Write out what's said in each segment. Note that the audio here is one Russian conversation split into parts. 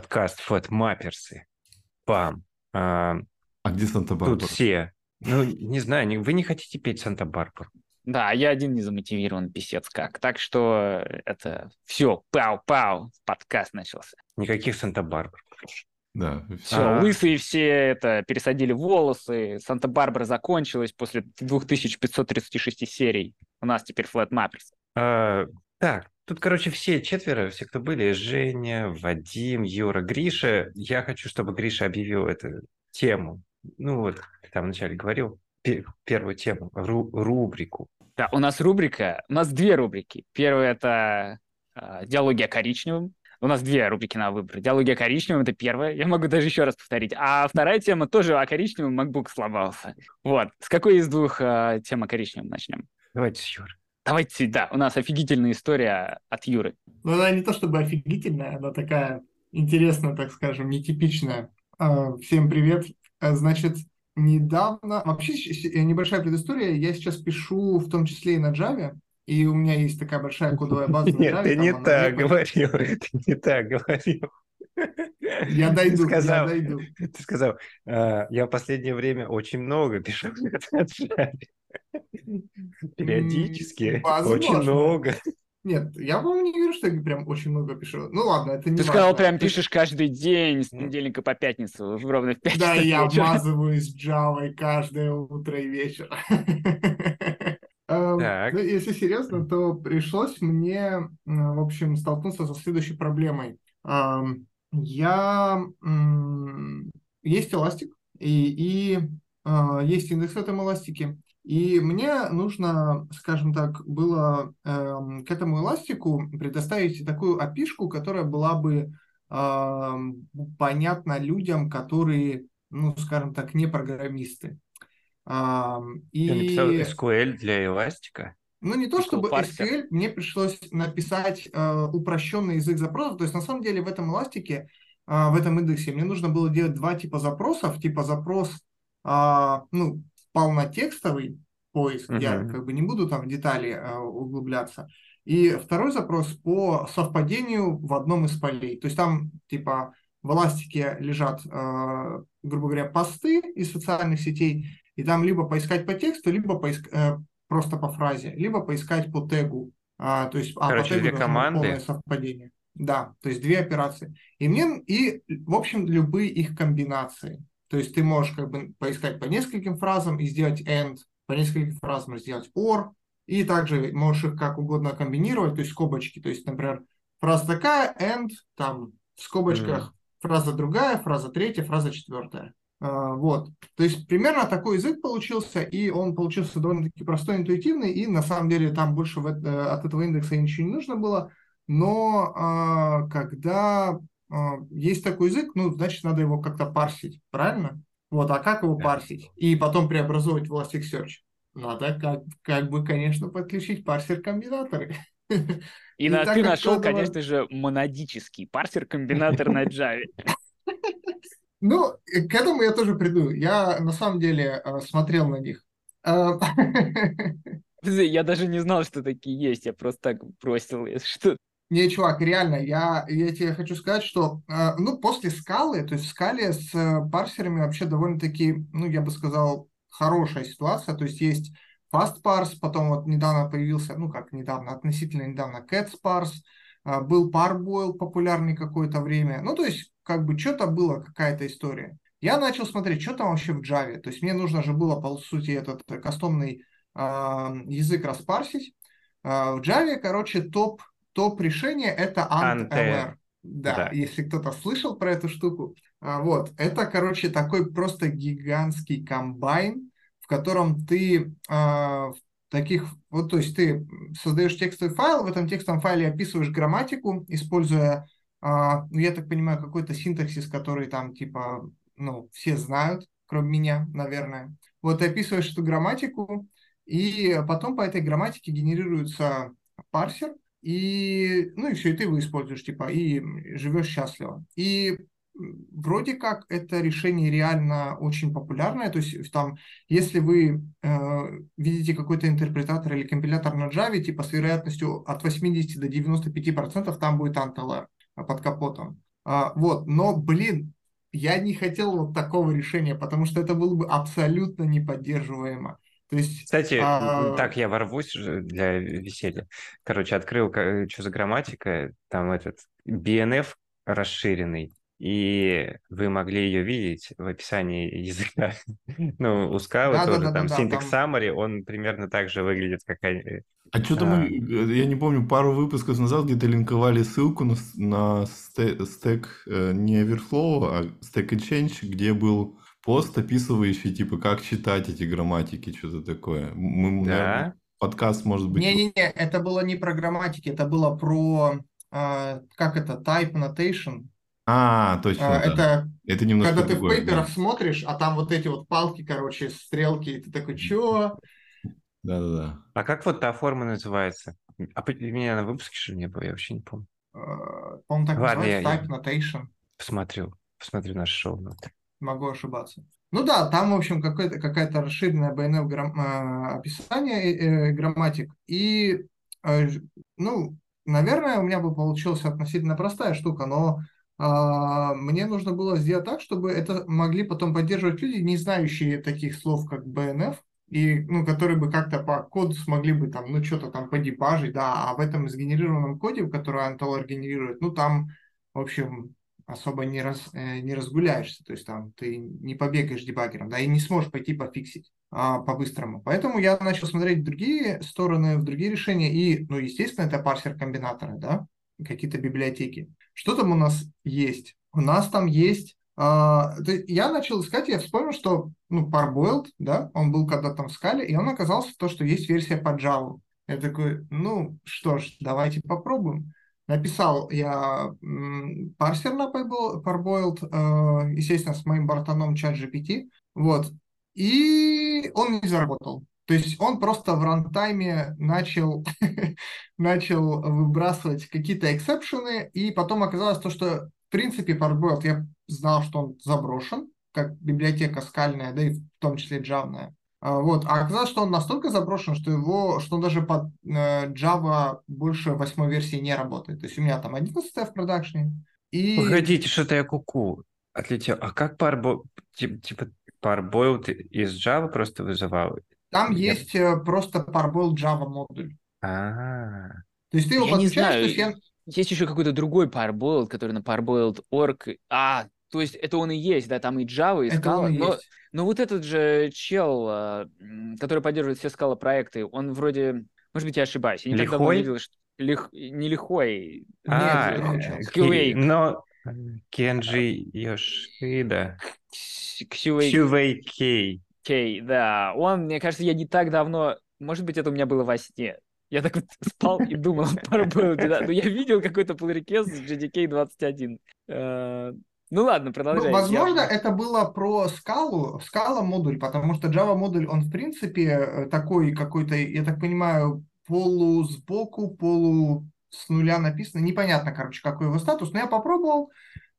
подкаст Фотмаперсы. Пам. А, А где Санта-Барбара? тут все. Ну, не знаю, не- вы не хотите петь Санта-Барбару. Да, я один не замотивирован, писец как. Так что это все, пау-пау, подкаст начался. Никаких Санта-Барбар. Да, Все, А. лысые все это пересадили волосы, Санта-Барбара закончилась после 2536 серий. У нас теперь Flat Mappers. А, так, тут, короче, все четверо, все, кто были, Женя, Вадим, Юра, Гриша. Я хочу, чтобы Гриша объявил эту тему. Ну вот, там вначале говорил, пе- первую тему, ру- рубрику. Да, у нас рубрика, у нас две рубрики. Первая это э, диалоги о коричневом. У нас две рубрики на выбор. Диалоги о коричневом это первая. Я могу даже еще раз повторить. А вторая тема тоже о коричневом MacBook сломался. Вот. С какой из двух э, тем о коричневом начнем? Давайте с Юрой. Давайте, да, у нас офигительная история от Юры. Ну, она не то чтобы офигительная, она такая интересная, так скажем, нетипичная. А, Всем привет. А, Значит, недавно... Вообще, небольшая предыстория. Я сейчас пишу в том числе и на Java, и у меня есть такая большая кодовая база на Нет, Java. ты там не так говорил, ты не так говорил. Я дойду, Ты сказал, я дойду. Ты сказал, «А, я в последнее время очень много пишу в Java». Периодически, очень возможно. много. Нет, я, по-моему, не говорю, что я прям очень много пишу. Ну ладно, это не Ты сказал, важно. прям То есть- пишешь каждый день с понедельника по пятницу, ровно в 5 Да, я обмазываюсь Java каждое утро и вечер. Эм, Так. Ну, если серьезно, то пришлось мне, в общем, столкнуться со следующей проблемой. Эм, Я... Есть эластик, и, и э, есть индекс в этом эластике. И мне нужно, скажем так, было эм, к этому эластику предоставить такую опишку, которая была бы ам, понятна людям, которые, ну, скажем так, не программисты. Ам, Ты написал И, SQL для эластика? ну, не то чтобы. SQL, мне пришлось написать э, упрощенный язык запросов. То есть, на самом деле, в этом эластике, а, в этом индексе, мне нужно было делать два типа запросов. Типа запрос, а, ну, полнотекстовый поиск, я Мгм. как бы не буду там в детали э, углубляться. И второй запрос по совпадению в одном из полей. То есть там типа в эластике лежат, э, грубо говоря, посты из социальных сетей, и там либо поискать по тексту, либо поиск, э, просто по фразе, либо поискать по тегу. А, то есть, а по Короче, тегу две команды. полное совпадение. Да, то есть две операции. И мне, и, в общем, любые их комбинации. То есть ты можешь как бы поискать по нескольким фразам и сделать end, по нескольким фразам сделать or, и также можешь их как угодно комбинировать, то есть скобочки. То есть, например, фраза такая, end, там в скобочках фраза другая, фраза третья, фраза четвертая. А, Вот. То есть примерно такой язык получился, и он получился довольно-таки простой, интуитивный, и на самом деле там больше в это- от этого индекса ничего не нужно было. Но а, когда есть такой язык, ну, значит, надо его как-то парсить, правильно? Вот, а как его Да. парсить? И потом преобразовывать в Elasticsearch? Надо как, как бы, конечно, подключить парсер-комбинаторы. И на- ты нашел, кодово- конечно же, монадический парсер-комбинатор на Java. Ну, к этому я тоже приду. Я на самом деле э, смотрел на них. Подожди, Я даже не знал, что такие есть, я просто так бросил, если что. Не, чувак, реально, я, я тебе хочу сказать, что, э, ну, после скалы, то есть в скале с э, парсерами вообще довольно-таки, ну, я бы сказал, хорошая ситуация. То есть есть fast parse, потом вот недавно появился, ну, как недавно, относительно недавно cats parse, э, был parboil популярный какое-то время. Ну, то есть, как бы, что-то было, какая-то история. Я начал смотреть, что там вообще в Java. То есть мне нужно же было, по сути, этот э, кастомный э, язык распарсить. Э, в Java, короче, топ топ решение это. AntLR. Да, Да. если кто-то слышал про эту штуку. А, Вот, это, короче, такой просто гигантский комбайн, в котором ты а, в таких, вот, то есть ты создаешь текстовый файл, в этом текстовом файле описываешь грамматику, используя, а, ну, я так понимаю, какой-то синтаксис, который там, типа, ну, все знают, кроме меня, наверное. Вот ты описываешь эту грамматику, и потом по этой грамматике генерируется парсер, и, ну и все, и ты его используешь, типа, и живешь счастливо. И вроде как это решение реально очень популярное, то есть там, если вы э, видите какой-то интерпретатор или компилятор на Java, типа с вероятностью от 80 до 95% там будет AntLR под капотом. А, вот, но, блин, я не хотел вот такого решения, потому что это было бы абсолютно неподдерживаемо. То есть, Кстати, а, так я ворвусь для веселья. Короче, открыл, что за грамматика, там этот BNF расширенный, и вы могли ее видеть в описании языка. Ну, у Scala да, тоже да, да, там да, syntax там summary, он примерно так же выглядит, как они. А что-то А, мы, э, я не помню, пару выпусков назад где-то линковали ссылку на, на сте- стек э, не Overflow, а Stack Exchange, где был пост, описывающий, типа, как читать эти грамматики, что-то такое. Мы, наверное, Да? подкаст, может быть, Не-не-не, это было не про грамматики, это было про, а, как это, type annotation. А, точно, А, да. это Это немножко когда ты в другое, да. пейперах смотришь, а там вот эти вот палки, короче, стрелки, и ты такой, чё? Да-да-да. А как вот та форма называется? А меня на выпуске что ли не было? Я вообще не помню. А, По-моему, так Ладно, я, называется, я type annotation. посмотрю. Посмотрю наше шоу. ну. Могу ошибаться. Ну да, там, в общем, какая-то расширенная BNF грам- а, описание э, грамматик. И, э, ну, наверное, у меня бы получилась относительно простая штука, но а, мне нужно было сделать так, чтобы это могли потом поддерживать люди, не знающие таких слов, как BNF, и, ну, которые бы как-то по коду смогли бы там, ну, что-то там подебажить, да, а в этом сгенерированном коде, который Antalor генерирует, ну, там, в общем, особо не, раз, э, не разгуляешься, то есть там ты не побегаешь дебаггером, да, и не сможешь пойти пофиксить а, по-быстрому. Поэтому я начал смотреть в другие стороны, в другие решения, и, ну, естественно, это парсер-комбинаторы, да, какие-то библиотеки. Что там у нас есть? У нас там есть а, я начал искать, я вспомнил, что ну, Parboiled, да, он был когда там в скале, и он оказался то, что есть версия по Java. Я такой, ну что ж, давайте попробуем. Написал я парсер на Parboiled, э, естественно, с моим бортаном ChatGPT, вот, и он не заработал. То есть он просто в рантайме начал, начал выбрасывать какие-то эксепшены, и потом оказалось то, что в принципе Parboiled я знал, что он заброшен, как библиотека скальная, да и в том числе джавная. А, Вот. А оказалось, что он настолько заброшен, что его, что он даже под э, Java больше восьмой версии не работает. То есть у меня там 11 в продакшне. И Погодите, что-то я куку отлетел. А как парбо... тип- Типа парбойлд из Java просто вызывал? там Я- есть э, просто Parboiled Java модуль. А, То есть ты его Я не подключаешь, знаю, то есть я- Есть еще какой-то другой Parboiled, который на Parboiled.org. А, то есть это он и есть, да, там и Java, и это Scala. Но, есть. но вот этот же чел, а, который поддерживает все Scala проекты, он вроде, может быть, я ошибаюсь, я не так давно Лихой? видел, что лих- не лихой. а, Скиллвейк. Ки- но Кенджи Йошида. Ксювей Сювей Кей. Кей, да. Он, мне кажется, я не так давно... Может быть, это у меня было во сне. Я так вот спал и думал о Parboiled, да. Но я видел какой-то pull request с JDK 21. Ну ладно, Ну, продолжай. возможно, Я- это было про скалу, скала модуль, потому что Java модуль, он в принципе э, такой какой-то, я так понимаю, полу сбоку, полу с нуля написано. Непонятно, короче, какой его статус, но я попробовал.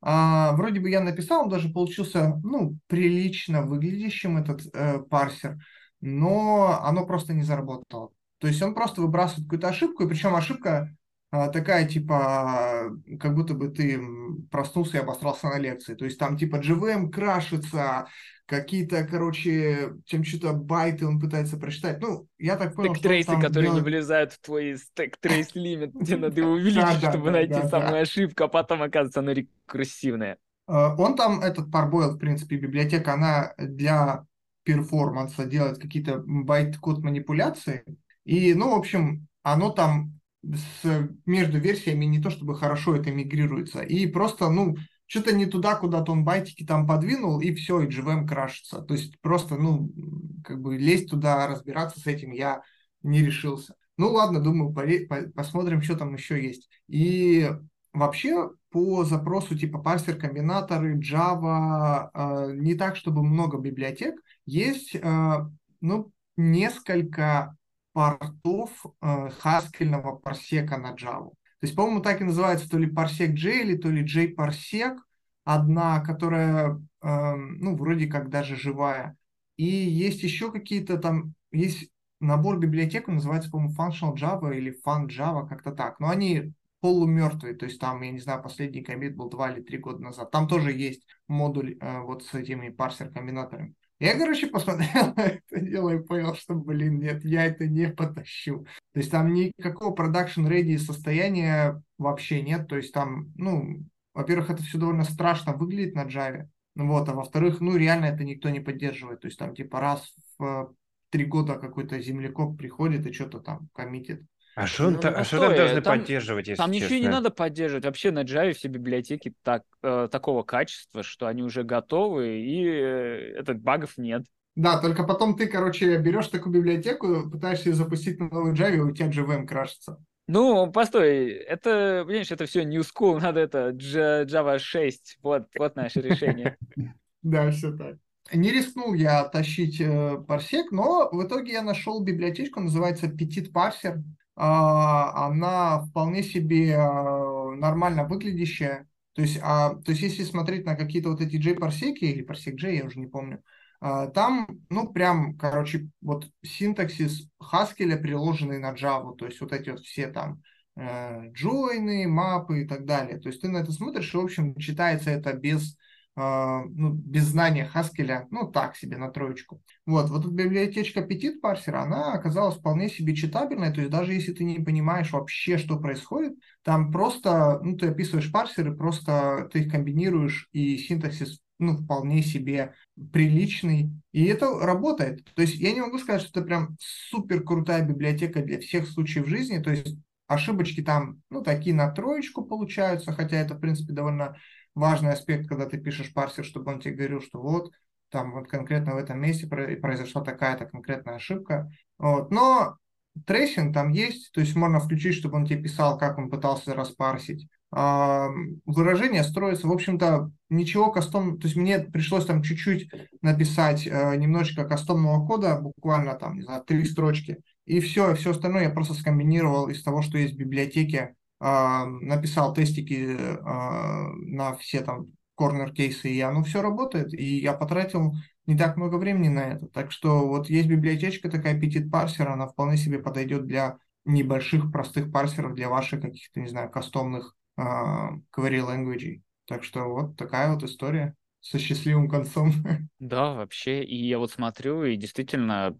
А, вроде бы я написал, он даже получился, ну, прилично выглядящим этот э, парсер, но оно просто не заработало. То есть он просто выбрасывает какую-то ошибку, и причем ошибка такая, типа, как будто бы ты проснулся и обосрался на лекции. То есть там, типа, JVM крашится, какие-то, короче, чем что-то байты он пытается прочитать. Ну, я так понял, что там которые не делает- влезают в твой stack trace лимит, где надо его увеличить, чтобы найти самую ошибку, а потом, оказывается, оно рекурсивное. Э, Он там, этот Parboiled, в принципе, библиотека, она для перформанса делает какие-то байт-код манипуляции. И, ну, в общем, оно там с, между версиями не то чтобы хорошо это мигрируется. И просто, ну, что-то не туда, куда-то он байтики там подвинул, и все, и GVM крашится. То есть просто, ну, как бы лезть туда, разбираться с этим я не решился. Ну ладно, думаю, посмотрим, что там еще есть. И вообще по запросу типа парсер, комбинаторы, Java, э, не так, чтобы много библиотек, есть, э, ну, несколько портов э, хаскельного парсека на Java. То есть, по-моему, так и называется то ли парсек J или то ли J-парсек, одна, которая, э, ну, вроде как даже живая. И есть еще какие-то там, есть набор библиотек, он называется, по-моему, Functional Java или Fun Java, как-то так. Но они полумертвый, то есть там, я не знаю, последний комит был два или три года назад. Там тоже есть модуль э, вот с этими парсер-комбинаторами. Я, короче, посмотрел это дело и понял, что, блин, нет, я это не потащу. То есть там никакого продакшн ready состояния вообще нет. То есть там, ну, во-первых, это все довольно страшно выглядит на Java. Ну вот, а во-вторых, ну, реально это никто не поддерживает. То есть там типа раз в три года какой-то землекоп приходит и что-то там коммитит. А что ну, а что там должны там, поддерживать, если Там честно? ничего не надо поддерживать. Вообще на Java все библиотеки так, э, такого качества, что они уже готовы, и э, этот багов нет. Да, только потом ты, короче, берешь такую библиотеку, пытаешься ее запустить на новой Java, и у тебя JVM крашится. Ну, постой, это, понимаешь, это все new school, надо это Java 6, вот, вот наше решение. Да, все так. Не рискнул я тащить э, парсек, но в итоге я нашел библиотечку, называется Petit Parser. А, она вполне себе а, нормально выглядящая. То есть, а, то есть если смотреть на какие-то вот эти J-парсеки или парсек J, я уже не помню, а, там, ну, прям, короче, вот синтаксис Haskell приложенный на Java, то есть вот эти вот все там э, джойны, мапы и так далее. То есть ты на это смотришь, и, в общем, читается это без ну, без знания Хаскеля, ну, так себе, на троечку. Вот, вот эта библиотечка Petit Parser, она оказалась вполне себе читабельной, то есть даже если ты не понимаешь вообще, что происходит, там просто, ну, ты описываешь парсеры, просто ты их комбинируешь, и синтаксис, ну, вполне себе приличный, и это работает. То есть я не могу сказать, что это прям супер крутая библиотека для всех случаев жизни, то есть ошибочки там, ну, такие на троечку получаются, хотя это, в принципе, довольно важный аспект, когда ты пишешь парсер, чтобы он тебе говорил, что вот, там вот конкретно в этом месте произошла такая-то конкретная ошибка. Вот. Но tracing там есть, то есть можно включить, чтобы он тебе писал, как он пытался распарсить. Выражение строится, в общем-то, ничего custom, то есть мне пришлось там чуть-чуть написать э, немножечко кастомного кода, буквально там, не знаю, три строчки, и все, все остальное я просто скомбинировал из того, что есть в библиотеке написал тестики а, на все там корнер-кейсы, и оно все работает, и я потратил не так много времени на это. Так что вот есть библиотечка такая Petit Parser, она вполне себе подойдет для небольших простых парсеров, для ваших каких-то, не знаю, кастомных uh, query language. Так что вот такая вот история со счастливым концом. Да, вообще. И я вот смотрю, и действительно а,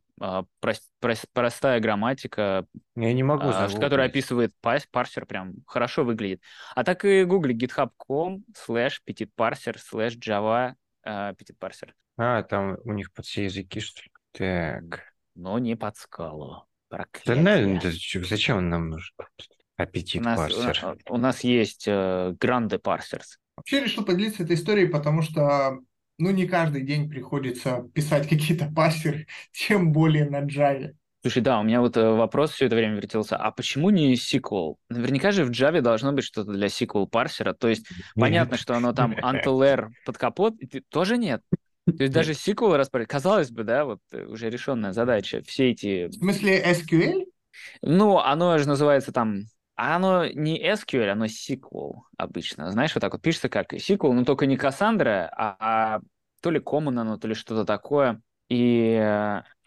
прост, прост, простая грамматика, я не могу а, которая описывает парсер, прям хорошо выглядит. А так и гугли github.com slash petit parser slash java uh, petit parser. А, там у них под все языки, что ли? Так. Но не под скалу. Да, наверное, зачем он нам нужен? Аппетит у нас, парсер. У, у нас есть э, гранды парсерс. Вообще решил поделиться этой историей, потому что ну, не каждый день приходится писать какие-то парсеры, тем более на Java. Слушай, да, у меня вот э, вопрос все это время вертелся. А почему не SQL? Наверняка же в Java должно быть что-то для SQL парсера. То есть понятно, что оно там until под капот, тоже нет. То есть даже SQL распорядок. Казалось бы, да, вот э, уже решенная задача. Все эти... В смысле SQL? Ну, оно же называется там а оно не SQL, оно SQL обычно. Знаешь, вот так вот пишется как SQL, но только не Cassandra, а, а то ли Common оно, то ли что-то такое. И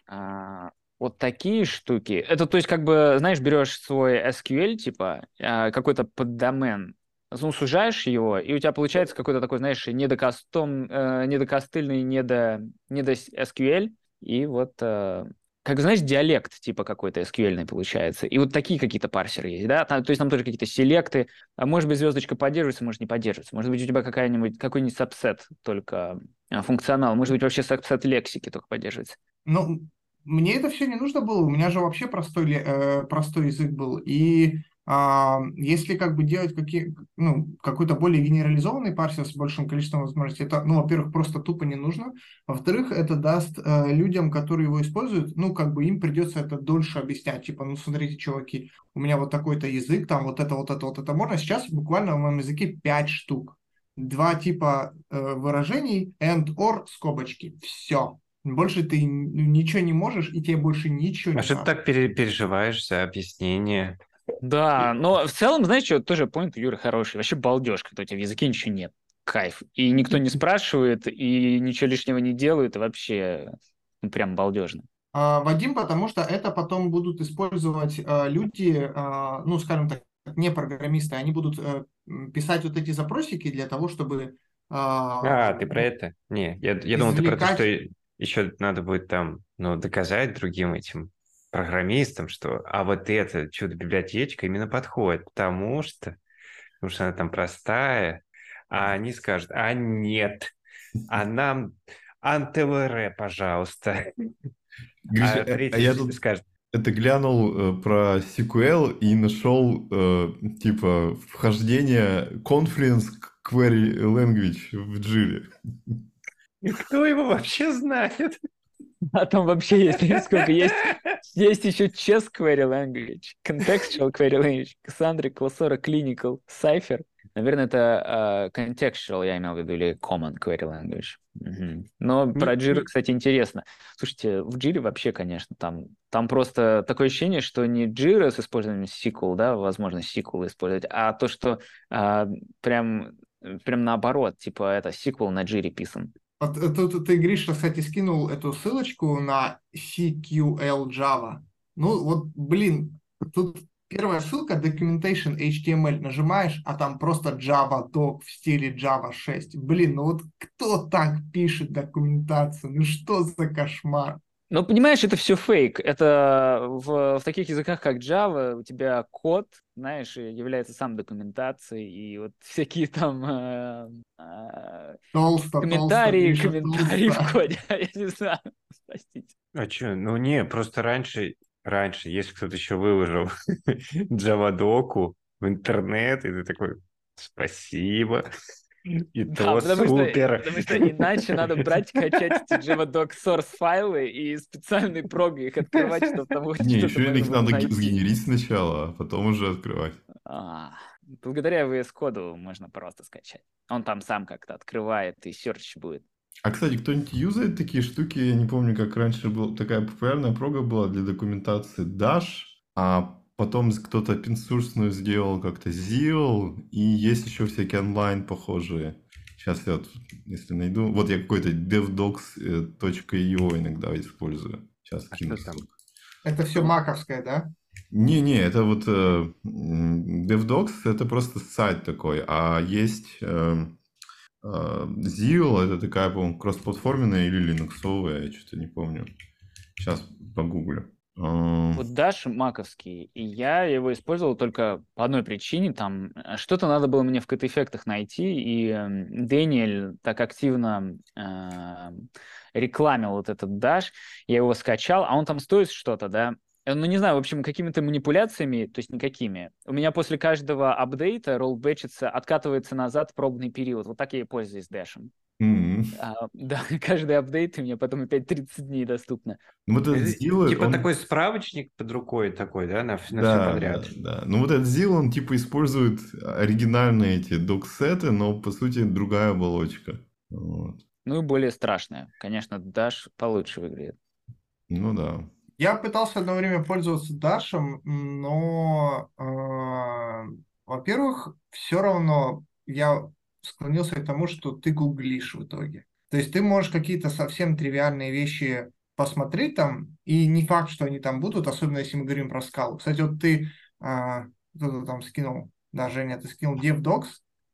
а, вот такие штуки. Это, то есть, как бы, знаешь, берешь свой SQL, типа, а, какой-то поддомен, ну, сужаешь его, и у тебя получается какой-то такой, знаешь, недокастом, э, недокостыльный, недо, недо SQL, и вот э, как, знаешь, диалект типа какой-то SQL получается. И вот такие какие-то парсеры есть, да? Там, то есть там тоже какие-то селекты. А может быть, звездочка поддерживается, может не поддерживается. Может быть, у тебя какая-нибудь, какой-нибудь сабсет только а, функционал. Может быть, вообще сабсет лексики только поддерживается. Ну, мне это все не нужно было. У меня же вообще простой, э, простой язык был. И если как бы делать какие, ну, какой-то более генерализованный парсер с большим количеством возможностей, это, ну, во-первых, просто тупо не нужно, во-вторых, это даст э, людям, которые его используют, ну, как бы им придется это дольше объяснять, типа, ну, смотрите, чуваки, у меня вот такой-то язык, там вот это, вот это, вот это можно, сейчас буквально в моем языке 5 штук, два типа э, выражений, and, or, скобочки, все, больше ты ничего не можешь, и тебе больше ничего а не А что ты так переживаешь за объяснение? Да, но в целом, знаешь, что тоже point Юры хороший. Вообще балдеж, когда у тебя в языке ничего нет. Кайф. И никто не спрашивает, и ничего лишнего не делают, и вообще ну, прям балдежно. А, Вадим, потому что это потом будут использовать а, люди, а, ну, скажем так, не программисты, они будут э, писать вот эти запросики для того, чтобы... А, ты про это? Не, я, я думал, ты про то, что еще надо будет там, ну, доказать другим этим программистам, что а вот эта чудо-библиотечка именно подходит, потому что, потому что она там простая, а они скажут, а нет, а нам антвр, пожалуйста. Гриша, а, а я тут скажет, это глянул э, про SQL и нашел э, типа вхождение Confluence Query Language в Jira. И кто его вообще знает? А там вообще есть сколько есть. Есть еще Chess Query Language, Contextual Query Language, Cassandra, Classora, Clinical, Cypher. Наверное, это uh, contextual, я имел в виду, или common query language. Угу. Но про Jira, кстати, интересно. Слушайте, в Jira вообще, конечно, там, там просто такое ощущение, что не Jira с использованием SQL, да, возможно, SQL использовать, а то, что uh, прям, прям наоборот, типа это SQL на Jira писан. Э, тут ты, Гриша, кстати, скинул эту ссылочку на CQL Java. Ну вот, блин, тут Первая ссылка documentation HTML нажимаешь, а там просто Java doc в стиле Java 6. Блин, ну вот кто так пишет документацию? Ну что за кошмар? Ну, понимаешь, это все фейк. Это в, в таких языках, как Java, у тебя код, знаешь, является сам документацией, и вот всякие там э, э, толсто, комментарии, толсто, комментарии толсто. в коде, я не знаю, простите. А что, ну не, просто раньше раньше, если кто-то еще выложил джавадоку в интернет, и ты такой, спасибо, и да, то потому супер. Что, потому что иначе надо брать, качать эти JavaDoc source файлы и специальной прогой их открывать, чтобы там хоть Не, еще их надо найти. сгенерить сначала, а потом уже открывать. А, благодаря VS Code можно просто скачать. Он там сам как-то открывает, и search будет. А, кстати, кто-нибудь юзает такие штуки? Я не помню, как раньше была такая популярная прога была для документации Dash, а потом кто-то open сделал как-то Zeal, и есть еще всякие онлайн похожие. Сейчас я вот, если найду... Вот я какой-то devdocs.io иногда использую. Сейчас а кину. Там? Это все маковское, да? Не-не, это вот э, DevDocs это просто сайт такой, а есть э, Zio это такая, по-моему, кроссплатформенная или линуксовая, я что-то не помню. Сейчас погуглю. Вот Dash маковский, и я его использовал только по одной причине, там э, что-то надо было мне в кт-эффектах найти, и эм, Дэниэль так активно э, рекламил вот этот Dash, я его скачал, а он там стоит что-то, да, Э, ну, не знаю, в общем, какими-то манипуляциями, то есть никакими. У меня после каждого апдейта роллбэчится, откатывается назад пробный период. Вот так я и пользуюсь дэшем. Mm-hmm. А, да, каждый апдейт у меня потом опять 30 дней доступно. Ну, вот этот Zil, типа он... такой справочник под рукой такой, да, на, на да, все подряд. Да, да. Ну вот этот Zil, он типа использует оригинальные эти доксеты, но по сути другая оболочка. Вот. Ну и более страшная. Конечно, Dash получше выглядит. Ну да. Я пытался одно время пользоваться Дашем, но, э, во-первых, все равно я склонился к тому, что ты гуглишь в итоге. То есть ты можешь какие-то совсем тривиальные вещи посмотреть там, и не факт, что они там будут, особенно если мы говорим про скалу. Кстати, вот ты э, кто-то там скинул, да, Женя, ты скинул DevDocs,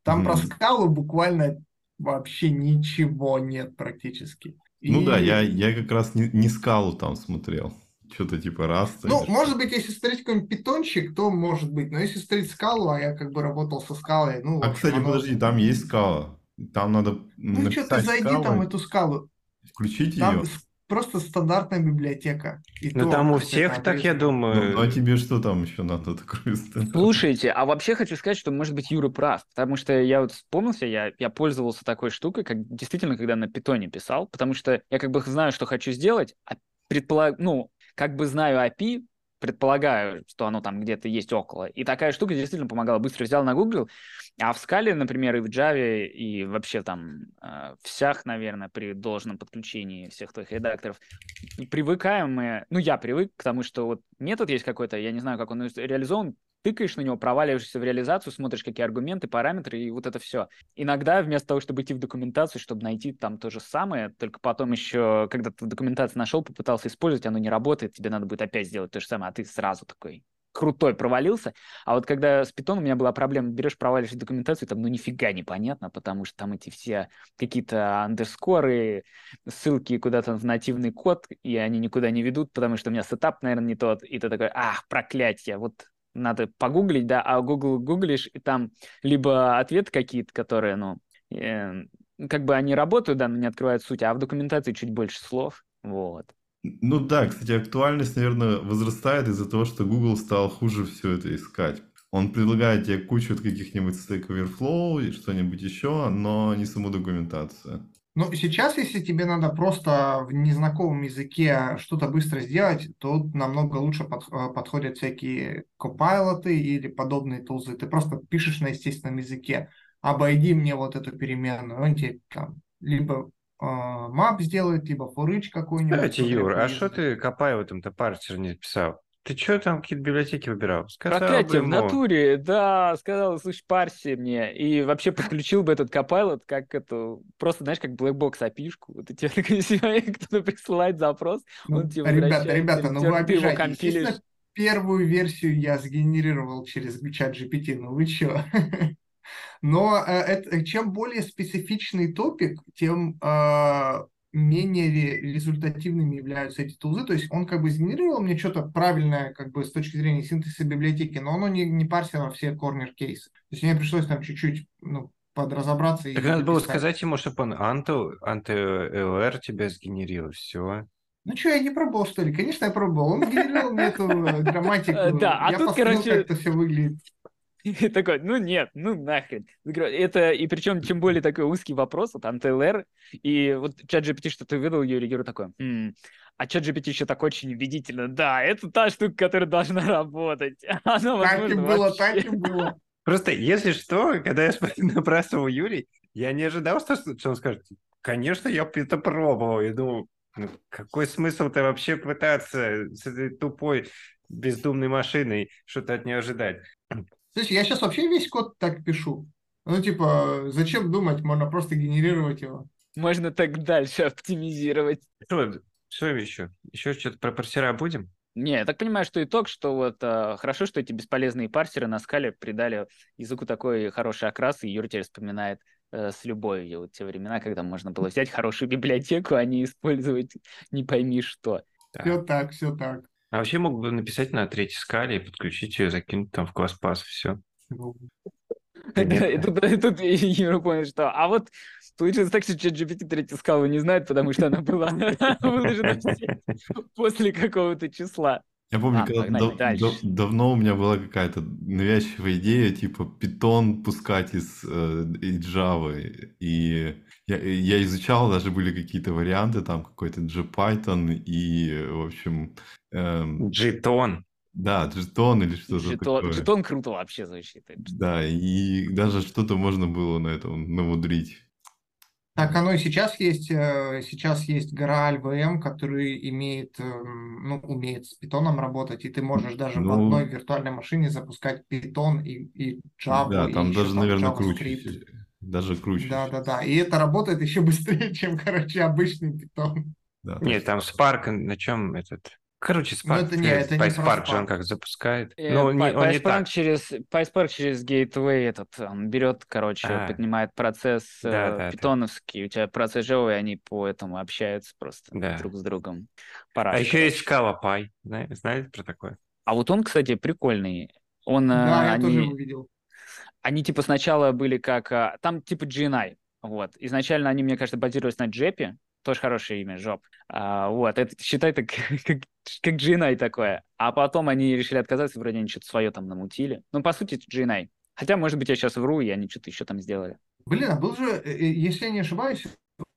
там mm-hmm. про скалу буквально вообще ничего нет практически. Ну и... да, я, я как раз не, не скалу там смотрел. Что-то типа раз. Ну, может быть, если смотреть какой-нибудь питончик, то может быть. Но если смотреть скалу, а я как бы работал со скалой, ну... А, кстати, оно... подожди, там есть скала. Там надо Ну, что ты зайди скалой, там в эту скалу. Включить там ее. просто стандартная библиотека. И ну, там у всех так, я думаю. Ну, ну, а тебе что там еще надо такое Слушайте, а вообще хочу сказать, что, может быть, Юра прав. Потому что я вот вспомнился, я, я пользовался такой штукой, как действительно, когда на питоне писал, потому что я как бы знаю, что хочу сделать, а предполаг... ну, как бы знаю API, предполагаю, что оно там где-то есть около. И такая штука действительно помогала. Быстро взял, на Google, А в скале, например, и в Java, и вообще там э, всех, наверное, при должном подключении всех твоих редакторов, привыкаем мы, ну, я привык к тому, что вот метод есть какой-то, я не знаю, как он реализован, тыкаешь на него, проваливаешься в реализацию, смотришь, какие аргументы, параметры и вот это все. Иногда вместо того, чтобы идти в документацию, чтобы найти там то же самое, только потом еще, когда ты в документации нашел, попытался использовать, оно не работает, тебе надо будет опять сделать то же самое, а ты сразу такой, крутой провалился. А вот когда с Python у меня была проблема, берешь, проваливаешь документацию, там ну нифига непонятно, потому что там эти все какие-то андерскоры, ссылки куда-то в нативный код, и они никуда не ведут, потому что у меня сетап, наверное, не тот. И ты такой, ах, проклятие, вот надо погуглить, да, а Google гуглишь, и там либо ответы какие-то, которые, ну, э, как бы они работают, да, но не открывают суть, а в документации чуть больше слов, вот. Ну да, кстати, актуальность, наверное, возрастает из-за того, что Google стал хуже все это искать. Он предлагает тебе кучу каких-нибудь Stack Overflow и что-нибудь еще, но не саму документацию. Ну, сейчас, если тебе надо просто в незнакомом языке что-то быстро сделать, то намного лучше под, э, подходят всякие копайлоты или подобные тулзы. Ты просто пишешь на естественном языке, обойди мне вот эту переменную, он тебе там либо а, мап сделает, либо форыч какой-нибудь. Кстати, Юр, а что ты Копаеву-то парсер не писал? Ты что там какие-то библиотеки выбирал? Сказал Проклятие, ему. в натуре, да, сказал, слушай, парси мне. И вообще подключил бы этот Copilot как это, просто, знаешь, как blackbox опишку. Вот тебе кто-то присылает запрос, ну, он тебе Ребята, ребята, ну вы обижаете. Первую версию я сгенерировал через чат GPT, ну вы что? Но э, это, чем более специфичный топик, тем э, менее результативными являются эти тулзы. То есть он как бы сгенерировал мне что-то правильное как бы с точки зрения синтеза библиотеки, но оно не, не парсило все corner кейсы. То есть мне пришлось там чуть-чуть ну, подразобраться. Так надо было сказать ему, чтобы он ANTLR, ANTLR тебе сгенерил, все. Ну что, я не пробовал, что ли? Конечно, я пробовал. Он генерировал мне эту э, грамматику. Да, а тут, короче... как это все выглядит. И такой, ну нет, ну нахрен. Это, и причем, чем более такой узкий вопрос, вот ANTLR, и вот чат GPT что-то выдал, Юрий Юра такой, м-м, а чат GPT еще так очень убедительно, да, это та штука, которая должна работать. Она, возможно, так и было, вообще... так и было. Просто, если что, когда я напрашивал Юрий, я не ожидал, что, что он скажет, конечно, я это пробовал. Я думал, ну, какой смысл-то вообще пытаться с этой тупой бездумной машиной что-то от нее ожидать? Слушай, я сейчас вообще весь код так пишу. Ну, типа, зачем думать, можно просто генерировать его. Можно так дальше оптимизировать. Что, что еще? Еще что-то про парсера будем? Не, я так понимаю, что итог, что вот э, хорошо, что эти бесполезные парсеры на скале придали языку такой хороший окрас, и Юра теперь вспоминает э, с любовью вот те времена, когда можно было взять хорошую библиотеку, а не использовать не пойми что. Все так, все так. А вообще мог бы написать на третьей скале и подключить ее, закинуть там в класс пас, все. И тут Юра понял, что... А вот получилось так, что ChatGPT третью скалу не знает, потому что она была выложена после какого-то числа. Я помню, а, когда дав- дав- давно у меня была какая-то навязчивая идея, типа питон пускать из, э, из Java. И я, я изучал, даже были какие-то варианты, там какой-то JPython и, в общем... Эм, Джитон. Да, джетон или что-то джетон, такое. Джетон круто вообще звучит. Да, и даже что-то можно было на этом намудрить. Так оно и сейчас есть. Э, сейчас есть Graal VM, который имеет, эм, ну, умеет с питоном работать, и ты можешь даже ну, в одной виртуальной машине запускать питон и, и Java. Да, там и даже, наверное, круче. Даже круче. Да, да, да. И это работает еще быстрее, чем, короче, обычный питон. Да, Нет, там Spark на чем этот Короче, ну, Spark, это не, это не PySpark же он как запускает. Э, ну, не, он не так. через, PySpark через Gateway этот, он берет, короче, а, поднимает процесс да, э, да, питоновский, да. у тебя процесс живой, они по этому общаются просто да. друг с другом. Пора, а еще есть Scala Py, знаете про такое? А вот он, кстати, прикольный. Он, да, я они, тоже его видел. Они типа сначала были как... Там типа GNI, вот. Изначально они, мне кажется, базировались на Джепе, тоже хорошее имя, Жоп. А, вот, это считай так, как, как GNI такое. А потом они решили отказаться, вроде они что-то свое там намутили. Ну, по сути, GNI. Хотя, может быть, я сейчас вру, и они что-то еще там сделали. Блин, а был же, э, э, если я не ошибаюсь,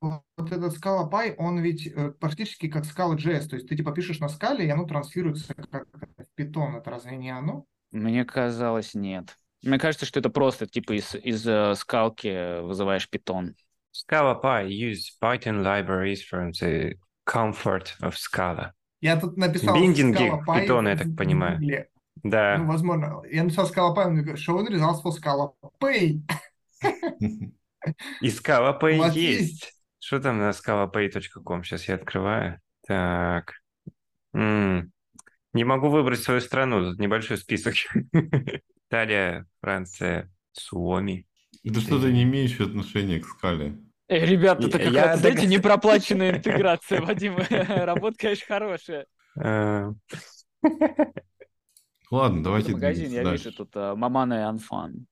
вот этот Scala Py, он ведь э, практически как Scala JS, то есть ты типа пишешь на скале, и оно транслируется как Python, это разве не оно? Мне казалось, нет. Мне кажется, что это просто типа из, из скалки вызываешь Python. Scala Py use Python libraries from the comfort of Scala. Я тут написал Биндинги Python, я так понимаю. Да. Ну, возможно. Я написал Scala Py, он говорит, show the results for Scala Pay. И Scala Pay есть. Что там на scalapay.com? Сейчас я открываю. Так. М-м. Не могу выбрать свою страну, тут небольшой список. Италия, Франция, Суоми. Это что-то не имеющее отношения к скале. Э, ребята, это Я какая-то, знаете, непроплаченная интеграция, Вадим. Работа, конечно, хорошая. Э, Ладно, давайте Магазин, я вижу тут а, Мамана и Анфан.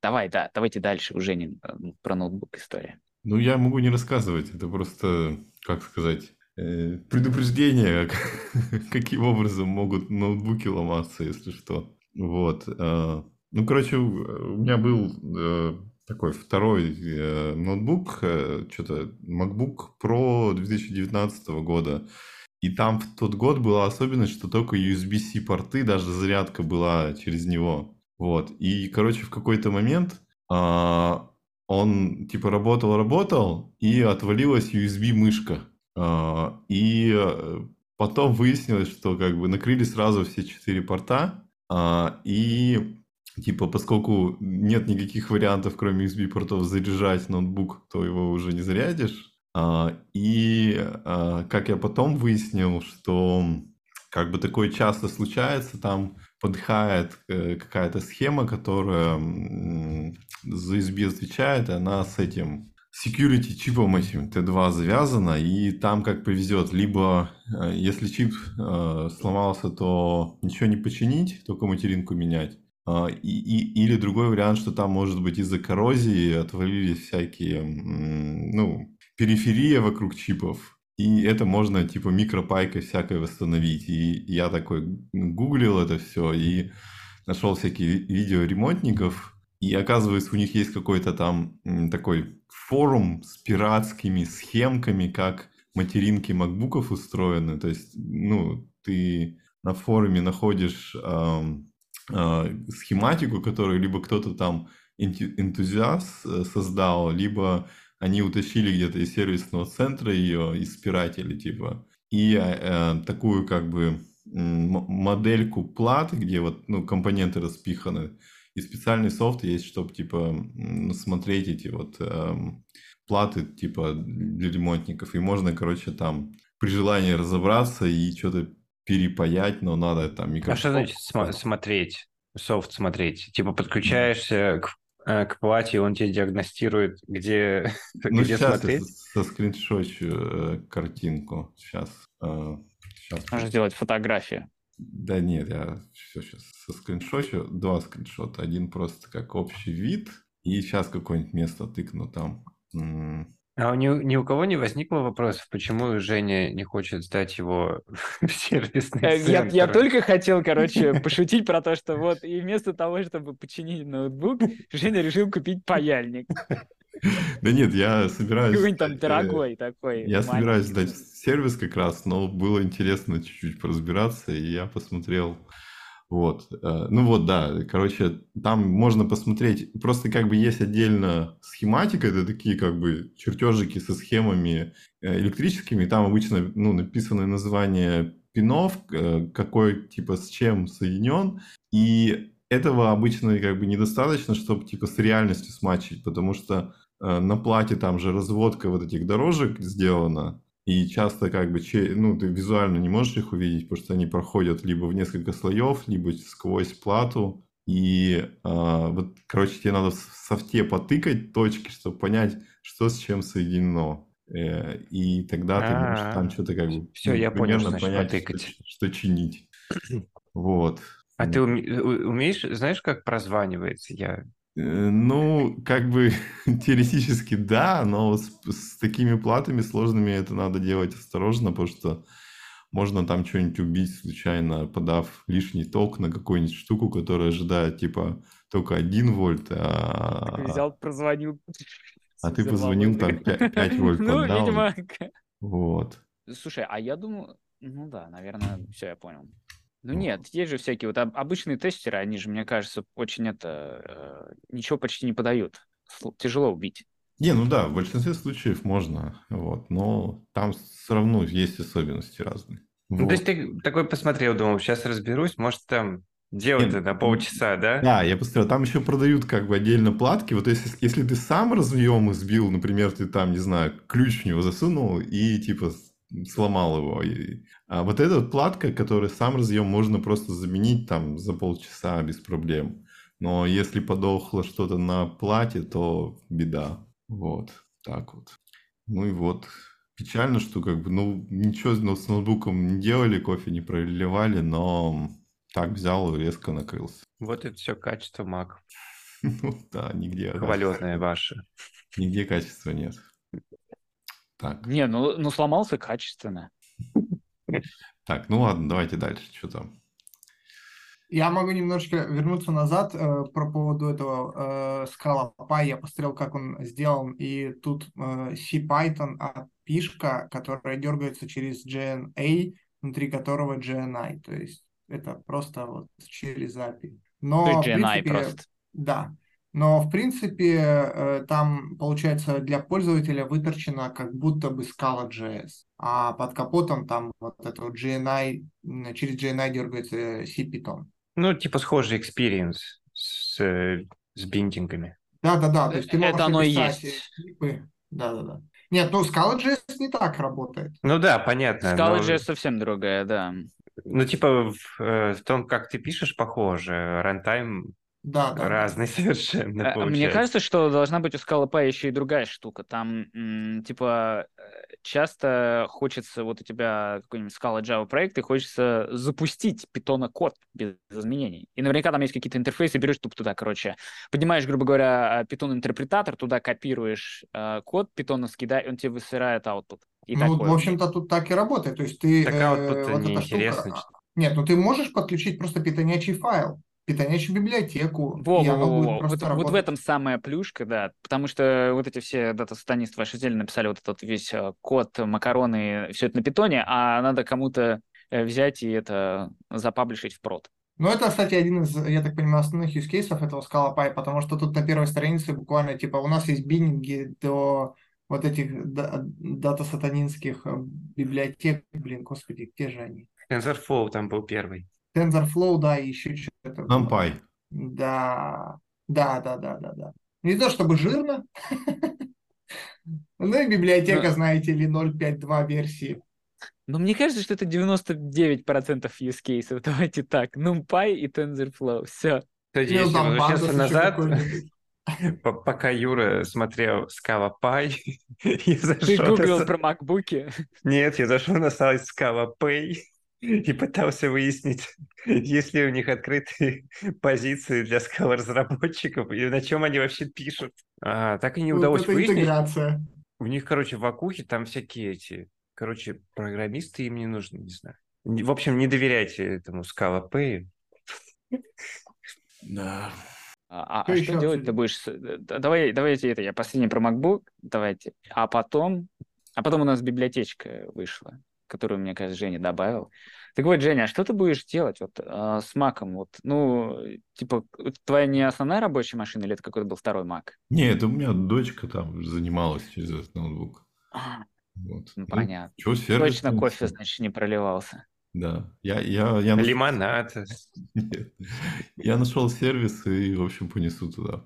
Давай, да, давайте дальше, уже не э, про ноутбук история. Ну, я могу не рассказывать, это просто, как сказать, э, предупреждение, каким образом могут ноутбуки ломаться, если что. Вот. Э, Ну, короче, у меня был э, такой второй э, ноутбук, что-то MacBook Pro 2019 года. И там в тот год была особенность, что только USB-C порты, даже зарядка была через него. Вот. И, короче, в какой-то момент а, он типа работал-работал, и отвалилась USB-мышка. А, И э, потом выяснилось, что как бы накрыли сразу все четыре порта, а, и типа поскольку нет никаких вариантов, кроме USB-портов, заряжать ноутбук, то его уже не зарядишь. А, И а, как я потом выяснил, что как бы такое часто случается, там подыхает э, какая-то схема, которая за USB отвечает, и она с этим security чипом этим T2 завязана, и там как повезет. Либо э, если чип э, сломался, то ничего не починить, только материнку менять. А, и, и- или другой вариант, что там может быть из-за коррозии отвалились всякие, ну, периферия вокруг чипов, и это можно типа микропайкой всякой восстановить. И я такой гуглил это все и нашел всякие ви- видео ремонтников. И оказывается, у них есть какой-то там такой форум с пиратскими схемками, как материнки макбуков устроены. То есть, ну, ты на форуме находишь схематику, которую либо кто-то там энту- энтузиаст э, создал, либо они утащили где-то из сервисного центра ее и спиратели, типа. И э, такую как бы модельку платы, где вот ну, компоненты распиханы. И специальный софт есть, чтобы типа смотреть эти вот эм, платы типа для ремонтников. И можно, короче, там при желании разобраться и что-то перепаять, но надо там А микроскоп. что значит сма- смотреть? Софт смотреть? Типа подключаешься к, э, к плате, он тебе диагностирует, где, Ну, где сейчас я смотреть? со- соскриншочу э, картинку. Сейчас. сейчас. Можно сделать фотографию. Да нет, я все сейчас со скриншочу. Два скриншота. Один просто как общий вид. И сейчас какое-нибудь место тыкну там. М, А у ни, ни у кого не возникло вопросов, почему Женя не хочет сдать его в сервисный Э, Я, я центр? только хотел, короче, пошутить про то, что вот и вместо того, чтобы починить ноутбук, Женя решил купить паяльник. Да нет, я собираюсь... Какой-нибудь там э, дорогой такой. Я собираюсь сдать сервис как раз, но было интересно чуть-чуть поразбираться, и я посмотрел. Вот. э, Ну вот, да, короче, там можно посмотреть, просто как бы есть отдельно схематика, это такие как бы чертежики со схемами э, электрическими, там обычно ну, написано название пинов, э, какой типа с чем соединен, и этого обычно как бы недостаточно, чтобы типа с реальностью смачить, потому что на плате там же разводка вот этих дорожек сделана, и часто как бы, ну, ты визуально не можешь их увидеть, потому что они проходят либо в несколько слоев, либо сквозь плату. И а, вот, короче, тебе надо в софте потыкать точки, чтобы понять, что с чем соединено. Э, И тогда ты можешь А, там что-то как бы всё, ну, я понял, значит понять, потыкать. Что, что чинить. Вот. А ты уме- у- умеешь, знаешь, как прозванивается? Я Э, Ну, как бы теоретически да, но с, с такими платами сложными это надо делать осторожно, потому что можно там что-нибудь убить случайно, подав лишний ток на какую-нибудь штуку, которая ожидает типа только 1 вольт, а, Так Взял, прозвонил. а ты позвонил там 5, 5 вольт Ну, поддал. видимо... Вот. Слушай, а я думаю... Ну да, наверное, все, я понял. Ну Ну. нет, есть же всякие вот об- обычные тестеры, они же, мне кажется, очень это... э, Ничего почти не подают. Тяжело убить. Не, ну да, в большинстве случаев можно, вот, но там все равно есть особенности разные. Ну, Вот. то есть ты такой посмотрел, думал, сейчас разберусь, может, там дело-то на полчаса, да? Да, я посмотрел, там еще продают как бы отдельно платки. Вот если, если ты сам разъем избил, например, ты там, не знаю, ключ в него засунул и типа сломал его. А вот эта вот платка, которая сам разъем, можно просто заменить там за полчаса без проблем. Но если подохло что-то на плате, то беда. Вот, так вот. Ну и вот. Печально, что как бы, ну, ничего с ноутбуком не делали, кофе не проливали, но так взял и резко накрылся. Вот это все качество Mac. Ну да, нигде. Хваленое ваше. Нигде качества нет. Так. Не, ну, ну сломался качественно. Так, ну ладно, давайте дальше. Что там? Я могу немножечко вернуться назад э, про поводу этого э, Scala Py. Я посмотрел, как он сделан. И тут э, CPython API, которая дергается через GNA, внутри которого GNI. То есть это просто вот через API. Но, GNI принципе, просто. Да. Но, в принципе, э, там, получается, для пользователя выторчено как будто бы Scala.js, а под капотом там вот это вот GNI, через GNI дергается C-Python. Ну, типа схожий experience с, с биндингами. Да-да-да, то есть ты можешь Это оно и есть. Да-да-да. Нет, ну Scala.js не так работает. Ну да, понятно. Scala.js но... совсем другая, да. Ну, типа в, э, в том, как ты пишешь, похоже. Рантайм да, да. Разный совершенно получается. Э, мне кажется, что должна быть у Scala еще и другая штука. Там, типа, э, часто хочется, вот у тебя какой-нибудь Scala Java проект, и хочется запустить питона код без изменений. И наверняка там есть какие-то интерфейсы, берешь тупо туда, короче, поднимаешь, грубо говоря, питон интерпретатор, туда копируешь э, код питоновский, да, и он тебе высырает output. И ну, такое. в общем-то, тут так и работает. То есть ты... Так э, вот эта штука... Нет, ну ты можешь подключить просто питонячий файл питонячую библиотеку. Во, во, во, во. Вот, вот в этом самая плюшка, да, потому что вот эти все дата-сатанисты ваши отдельно написали вот этот весь э, код, макароны, все это на питоне, а надо кому-то э, взять и это запаблишить в прод. Ну, это, кстати, один из, я так понимаю, основных use cases этого Scala Py, потому что тут на первой странице буквально, типа, у нас есть биннинги до вот этих дата-сатанинских э, библиотек. Блин, господи, где же они? TensorFlow там был первый. TensorFlow, да, и еще что-то. NumPy. Да, да, да, да, да, да. Не то чтобы жирно, ну и библиотека, знаете ли, 0.5.2 версии. Но мне кажется, что это 99% use cases. Давайте так. NumPy и TensorFlow. Все. Кстати, если возвращаться назад, пока Юра смотрел Scala Py, я зашел... Ты гуглил про макбуки? Нет, я зашел на сайт Scala Pay, и пытался выяснить, есть ли у них открытые позиции для скал-разработчиков и на чем они вообще пишут. А, так и не удалось вот выяснить. Интеграция. У них, короче, в Акухе там всякие эти, короче, программисты им не нужны, не знаю. В общем, не доверяйте этому Scala Pay. Да. А, а, а что делать ты будешь? Давай, давайте это, я последний про MacBook, давайте. А потом, а потом у нас библиотечка вышла которую, мне кажется, Женя добавил. Так вот, Женя, а что ты будешь делать вот э, с Маком? Вот, ну, типа, твоя не основная рабочая машина или это какой-то был второй Мак? Нет, у меня дочка там занималась через этот ноутбук. А, вот. Ну, ну, понятно. Что, сервис Точно кофе, значит, не проливался. Да. Я, я, я нашел... Лимонад. Я нашел сервис и, в общем, понесу туда.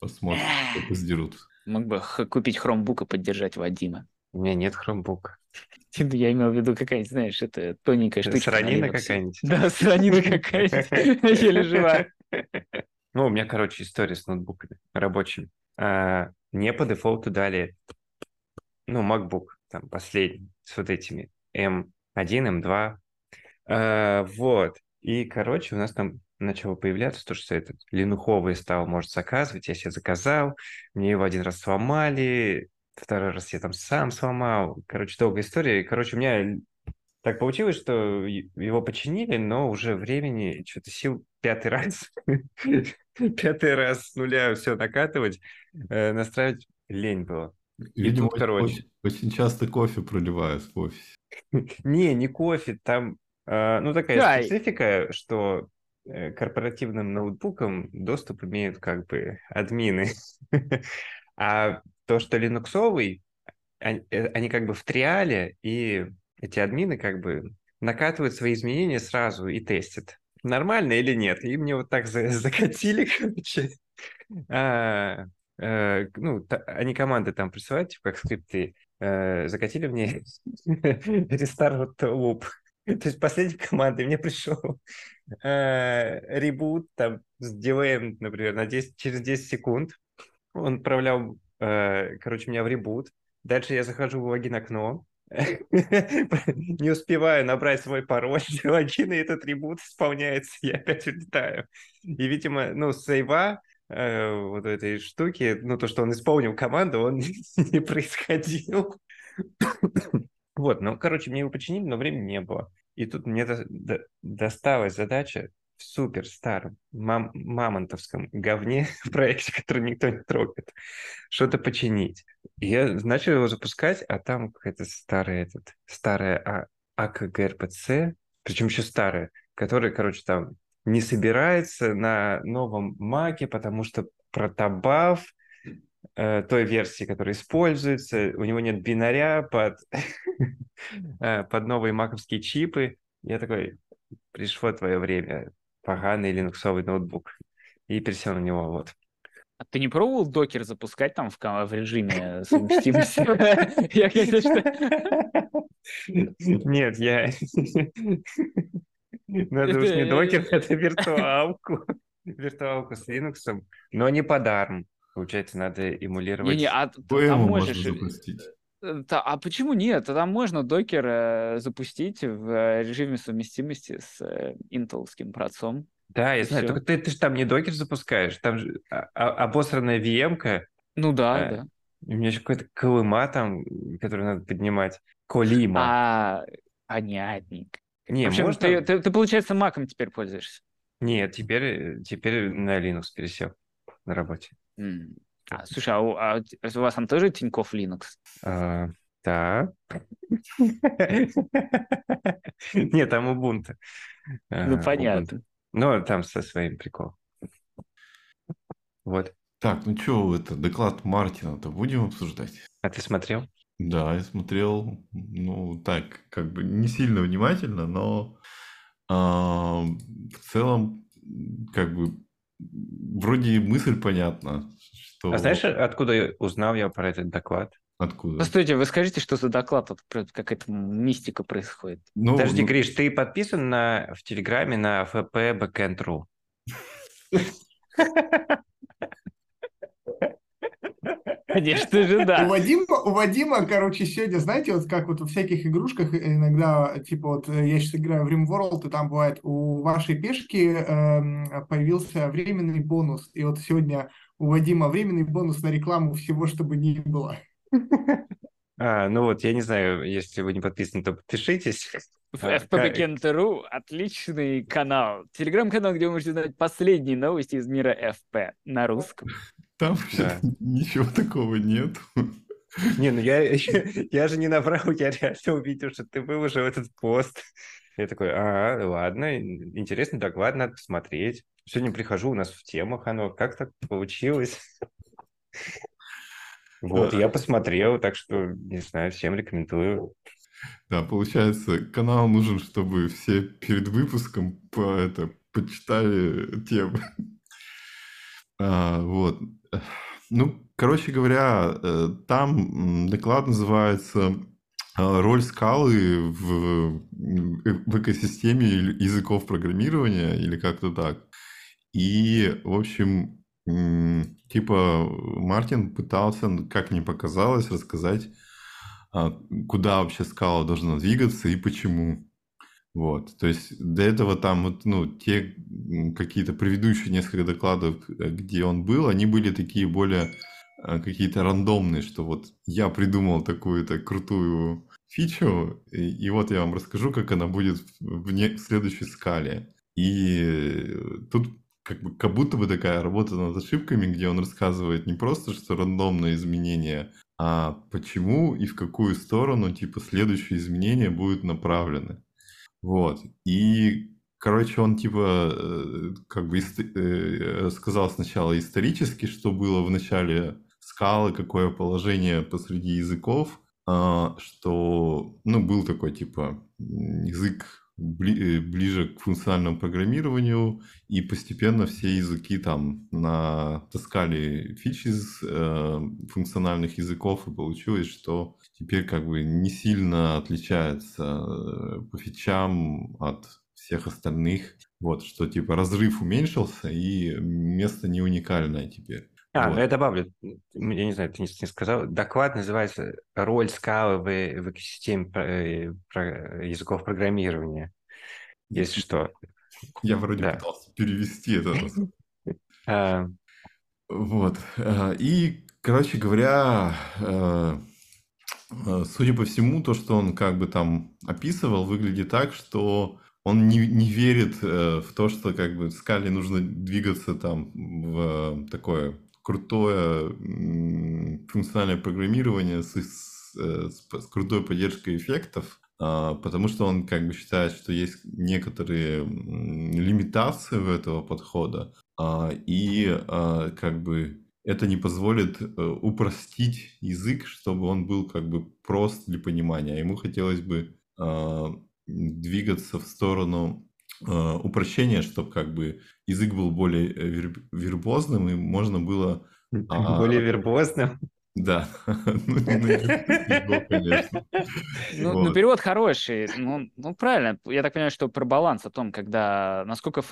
Посмотрим, сколько сдерут. Мог бы купить хромбук и поддержать Вадима. У меня нет хромбука. Я имел в виду какая-нибудь, знаешь, это тоненькая штучка. Сранина какая-нибудь. Да, сранина какая-нибудь. Еле жива. Ну, у меня, короче, история с ноутбуками рабочими. А, мне по дефолту дали, ну, MacBook, там, последний, с вот этими M1, M2. А, вот. И, короче, у нас там начало появляться то, что этот линуховый стал, может, заказывать. Я себе заказал, мне его один раз сломали, второй раз я там сам сломал. Короче, долгая история. Короче, у меня так получилось, что его починили, но уже времени, что-то сил пятый раз, пятый раз с нуля все накатывать, э, настраивать лень было. Видимо, тут, короче... очень, очень часто кофе проливают в офисе. Не, не кофе, там, э, ну, такая специфика, что э, корпоративным ноутбукам доступ имеют как бы админы. А то, что линуксовый, они, э, они как бы в триале, и эти админы как бы накатывают свои изменения сразу и тестят, нормально или нет. И мне вот так закатили, короче. А, э, ну, та- они команды там присылают, типа, как скрипты, э, закатили мне restart loop. То есть последняя команда, и мне пришел ребут там с дилеем, например, на 10, через 10 секунд. Он отправлял, короче, меня в ребут. Дальше я захожу в логин окно, не успеваю набрать свой пароль, логин, и этот ребут исполняется, я опять улетаю. И, видимо, ну, сейва э, вот этой штуки, ну, то, что он исполнил команду, он не происходил. Вот, ну, короче, мне его починили, но времени не было. И тут мне до- до- досталась задача супер старом мам- мамонтовском говне проекте, который никто не трогает, что-то починить. Я начал его запускать, а там какая-то старая, этот, старая а, АКГРПЦ, причем еще старая, которая, короче, там не собирается на новом маке, потому что протобаф э, той версии, которая используется, у него нет бинаря под, э, под новые маковские чипы. Я такой, пришло твое время, поганый линуксовый ноутбук. И пересел на него, вот. А ты не пробовал докер запускать там в, в режиме совместимости? Я, конечно, Нет, я... Надо уж не докер, это виртуалку. Виртуалку с Linux, но не под ARM. Получается, надо эмулировать... Не-не, а т- По там ему можешь... запустить. Э, А почему нет? Там можно докер э, запустить в э, режиме совместимости с интеловским процом. Да, я знаю, всё. только ты, ты же там не докер запускаешь, там же а- а- обосранная VM-ка, Ну да, Э, да. у меня еще какой-то колыма там, который надо поднимать. Колима. А, понятненько. Не, В общем, можно... ты, ты, ты, получается, маком теперь пользуешься. Нет, теперь, теперь на Linux пересел на работе. М. А, слушай, а у, а у вас там тоже Тинькофф Linux? А, да. Нет, там Ubuntu. А, Ну, Ubuntu. понятно. Ну, там со своим приколом. Вот. Так, ну что, это доклад Мартина-то будем обсуждать? А ты смотрел? Да, я смотрел, ну, так, как бы не сильно внимательно, но а, в целом, как бы, вроде мысль понятна, что... А знаешь, откуда я узнал я про этот доклад? Откуда? Постойте, вы скажите, что за доклад? Про- какая-то мистика происходит. Ну, Подожди, ну, Гриш, ты подписан на, в Телеграме на ФП Backend.ru? Конечно же, У да. Вадима, у Вадима, короче, сегодня, знаете, вот как вот во всяких игрушках иногда, типа вот э, я сейчас играю в RimWorld, и там бывает у вашей пешки эм, появился временный бонус, и вот сегодня у Вадима временный бонус на рекламу всего, чтобы не было. А, ну вот, я не знаю, если вы не подписаны, то подпишитесь. А, FPBackend.ru отличный канал. Телеграм-канал, где вы можете узнать последние новости из мира FP на русском. там вообще да. ничего такого нет. Не, ну я, я же не наврал, я реально увидел, что ты выложил этот пост. Я такой, а, ладно, интересный доклад, надо посмотреть. Сегодня прихожу, у нас в темах оно, как так получилось? Вот, я посмотрел, так что, не знаю, всем рекомендую. Да, получается, канал нужен, чтобы все перед выпуском по это, почитали темы. А, вот. Ну, короче говоря, э, там доклад называется «Роль скалы в, в экосистеме языков программирования» или как-то так. И, в общем, типа Мартин пытался, ну, как мне показалось, рассказать, а, куда вообще скала должна двигаться и почему. Вот, то есть до этого там вот, ну, те какие-то предыдущие несколько докладов, э, где он был, они были такие более какие-то рандомные, что вот я придумал такую-то крутую фичу, и, и вот я вам расскажу, как она будет в, не- в следующей скале. И э, тут как, бы, как будто бы такая работа над ошибками, где он рассказывает не просто, что рандомные изменения, а почему и в какую сторону, типа, следующие изменения будут направлены. Вот. И, короче, он, типа, э, как бы э, рассказал сначала исторически, что было в начале скалы, какое положение посреди языков, а, что, ну, был такой, типа, язык бли, э, ближе к функциональному программированию, и постепенно все языки там натаскали фичи из э, функциональных языков, и получилось, что теперь как бы не сильно отличается э, по фичам от всех остальных. Вот, что типа разрыв уменьшился, и место не уникальное теперь. А, Вот. ну я добавлю, я не знаю, ты не, не сказал, доклад называется «Роль скалы в, в экосистеме про- э, про- языков программирования». Если что. Я вроде Да. пытался перевести это. А, Вот. э, И, короче говоря, э, э, судя по всему, то, что он как бы там описывал, выглядит так, что он не, не верит э, в то, что как бы Скале нужно двигаться там в такое крутое функциональное программирование с, с, э, с крутой поддержкой эффектов, а, потому что он как бы считает, что есть некоторые лимитации у этого подхода, а, и а, как бы это не позволит э, упростить язык, чтобы он был как бы прост для понимания. Ему хотелось бы двигаться в сторону а, упрощения, чтобы как бы язык был более э, вер- вербозным и можно было А. более вербозным. да, ну. Ну, ну, перевод хороший. Ну, ну, правильно. Я так понимаю, что про баланс о том, когда, насколько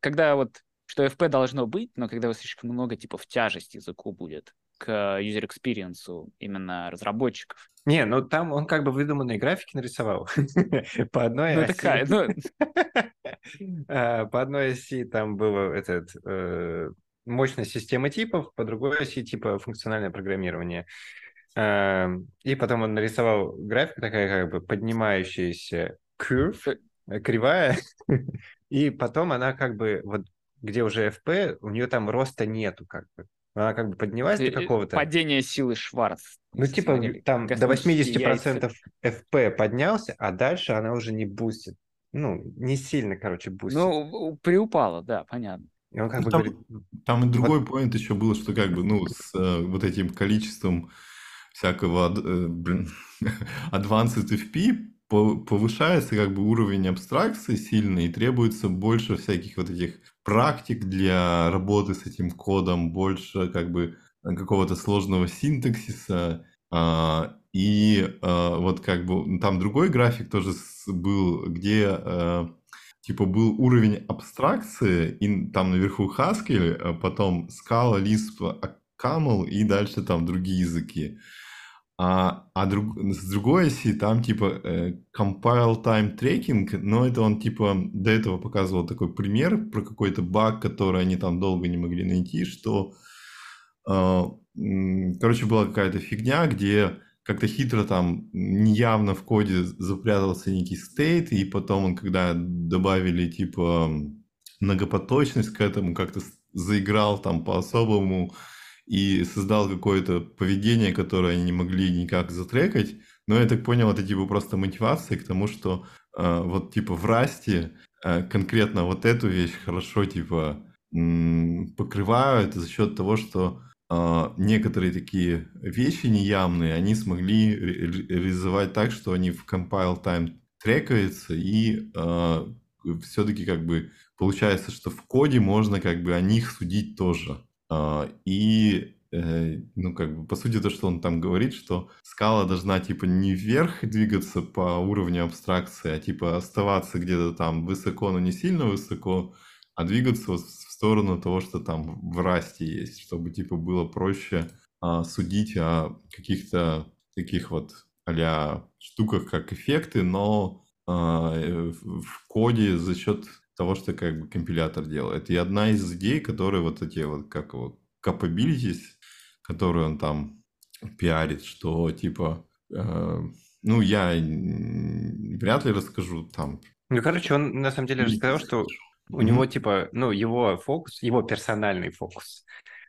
когда вот, что FP должно быть, но когда вот слишком много, типа, в тяжесть языку будет к user experience именно разработчиков. Не, ну там он как бы выдуманные графики нарисовал. По одной Ну, оси. такая, ну, А, По одной оси там было этот э, мощность системы типов, по другой оси типа функциональное программирование. А, И потом он нарисовал график такая как бы поднимающаяся curve, э, кривая, и потом она как бы вот где уже FP, у нее там роста нету как бы. Она как бы поднялась до э, какого-то. падение силы Шварц. Ну, типа, там до космические яйца. 80% FP поднялся, а дальше она уже не бустит. Ну, не сильно, короче, бустит. Ну, приупало, да, понятно. И он как Ну, бы там- говорит, Там и другой point еще было, что как бы, ну, с э, вот этим количеством всякого, э, блин, advanced FP по- повышается как бы уровень абстракции сильно и требуется больше всяких вот этих практик для работы с этим кодом, больше как бы какого-то сложного синтаксиса, а, и а, вот как бы там другой график тоже был, где а, типа был уровень абстракции, и там наверху Haskell, а потом Scala, Lisp, а, Camel и дальше там другие языки. А, а друг- с другой оси там типа э, compile time tracking, но это он типа до этого показывал такой пример про какой-то баг, который они там долго не могли найти, что э, короче была какая-то фигня, где как-то хитро там неявно в коде запрятался некий стейт, и потом он, когда добавили типа многопоточность к этому, как-то заиграл там по-особому и создал какое-то поведение, которое они не могли никак затрекать. Но я так понял, это типа просто мотивация к тому, что э, вот типа в расте э, конкретно вот эту вещь хорошо типа м, покрывают за счет того, что а, некоторые такие вещи неявные, они смогли ре- ре- реализовать так, что они в compile time трекаются, и все-таки как бы получается, что в коде можно как бы о них судить тоже. А, и э, ну, как бы, по сути, то, что он там говорит, что скала должна, типа, не вверх двигаться по уровню абстракции, а, типа, оставаться где-то там высоко, но не сильно высоко, а двигаться в сторону того, что там в расте есть, чтобы, типа, было проще а, судить о каких-то таких вот а штуках, как эффекты, но а, э, в коде за счет того, что как бы компилятор делает. И одна из идей, которые вот эти вот, как его, capabilities, которые он там пиарит, что типа, э, ну, я вряд ли расскажу там. Ну, короче, он на самом деле рассказал, что у Мгм. него, типа, ну, его фокус, его персональный фокус.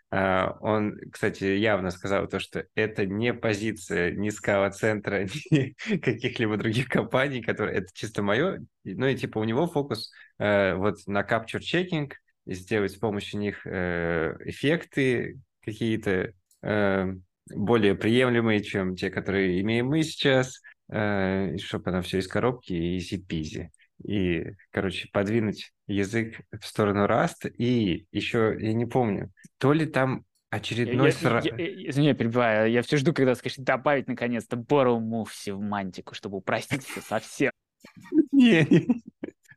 А, Он, кстати, явно сказал то, что это не позиция ни скала-центра, ни каких-либо других компаний, которые... Это чисто мое. Ну и, типа, у него фокус э, вот на capture checking, сделать с помощью них э, эффекты какие-то э, более приемлемые, чем те, которые имеем мы сейчас, чтобы оно все из коробки и easy-peasy. и, короче, подвинуть язык в сторону Rust. И еще, я не помню, то ли там очередной... Я, сра... я, я, извини, я перебиваю. Я все жду, когда скажешь добавить наконец-то Borrow Move в мантику, чтобы упростить все совсем. Не.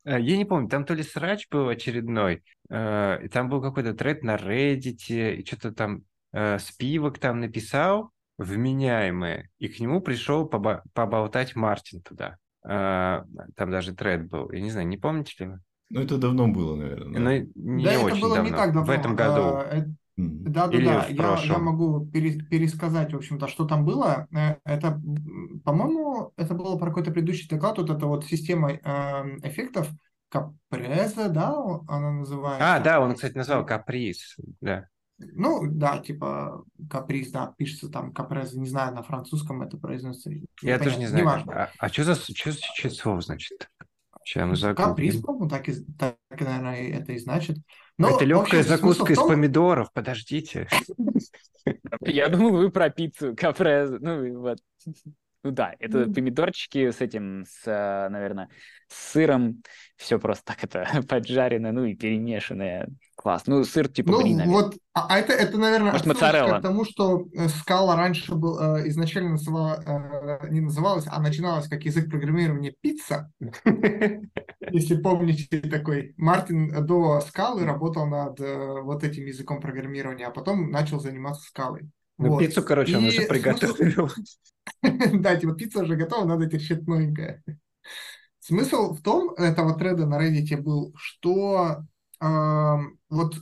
Э, Я не помню, там то ли срач был очередной, э, там был какой-то тред на Reddit, и что-то там э, Спивок там написал вменяемое, и к нему пришел поба- поболтать Мартин туда. Э, Там даже тред был. Я не знаю, не помните ли вы? Ну, это давно было, наверное. да. Ну, не Да, это очень было не давно. так давно. В этом году. А, э. Да, да, Или да. Я, я могу пере- пересказать, в общем-то, что там было. Э, Это, по-моему, это было про какой-то предыдущий доклад. Вот эта вот система эм, эффектов Капреза, да, она называется. А, да, он, кстати, назвал каприз. Да. Ну, да, типа каприз, да, пишется там капреза. Не знаю, на французском это произносится. Я тоже не знаю. Неважно. А, а что за что, что слово значит? Сейчас мы Каприз, загуглим. по-моему, так и, так, и, наверное, это и значит. Но, Это легкая общем, закуска из том- помидоров. Подождите. Я думал, вы про пиццу капрез. Ну, вот. Ну да, это Ну. помидорчики с этим, с, э, наверное, с сыром. Все просто так это поджарено, ну и перемешанное. Класс. Ну, сыр типа Ну, бри, наверное. вот, а а это, это, наверное, Может, моцарелла? к тому, что э, скала раньше был, э, изначально называла, э, не называлась, а начиналась как язык программирования пицца. Если помните такой, Мартин до скалы работал над вот этим языком программирования, а потом начал заниматься скалой. Ну, Вот. пиццу, короче, И уже смысл- приготовил. Да, типа пицца уже готова, надо теперь что-то новенькое. Смысл в том этого треда на Reddit был, что вот,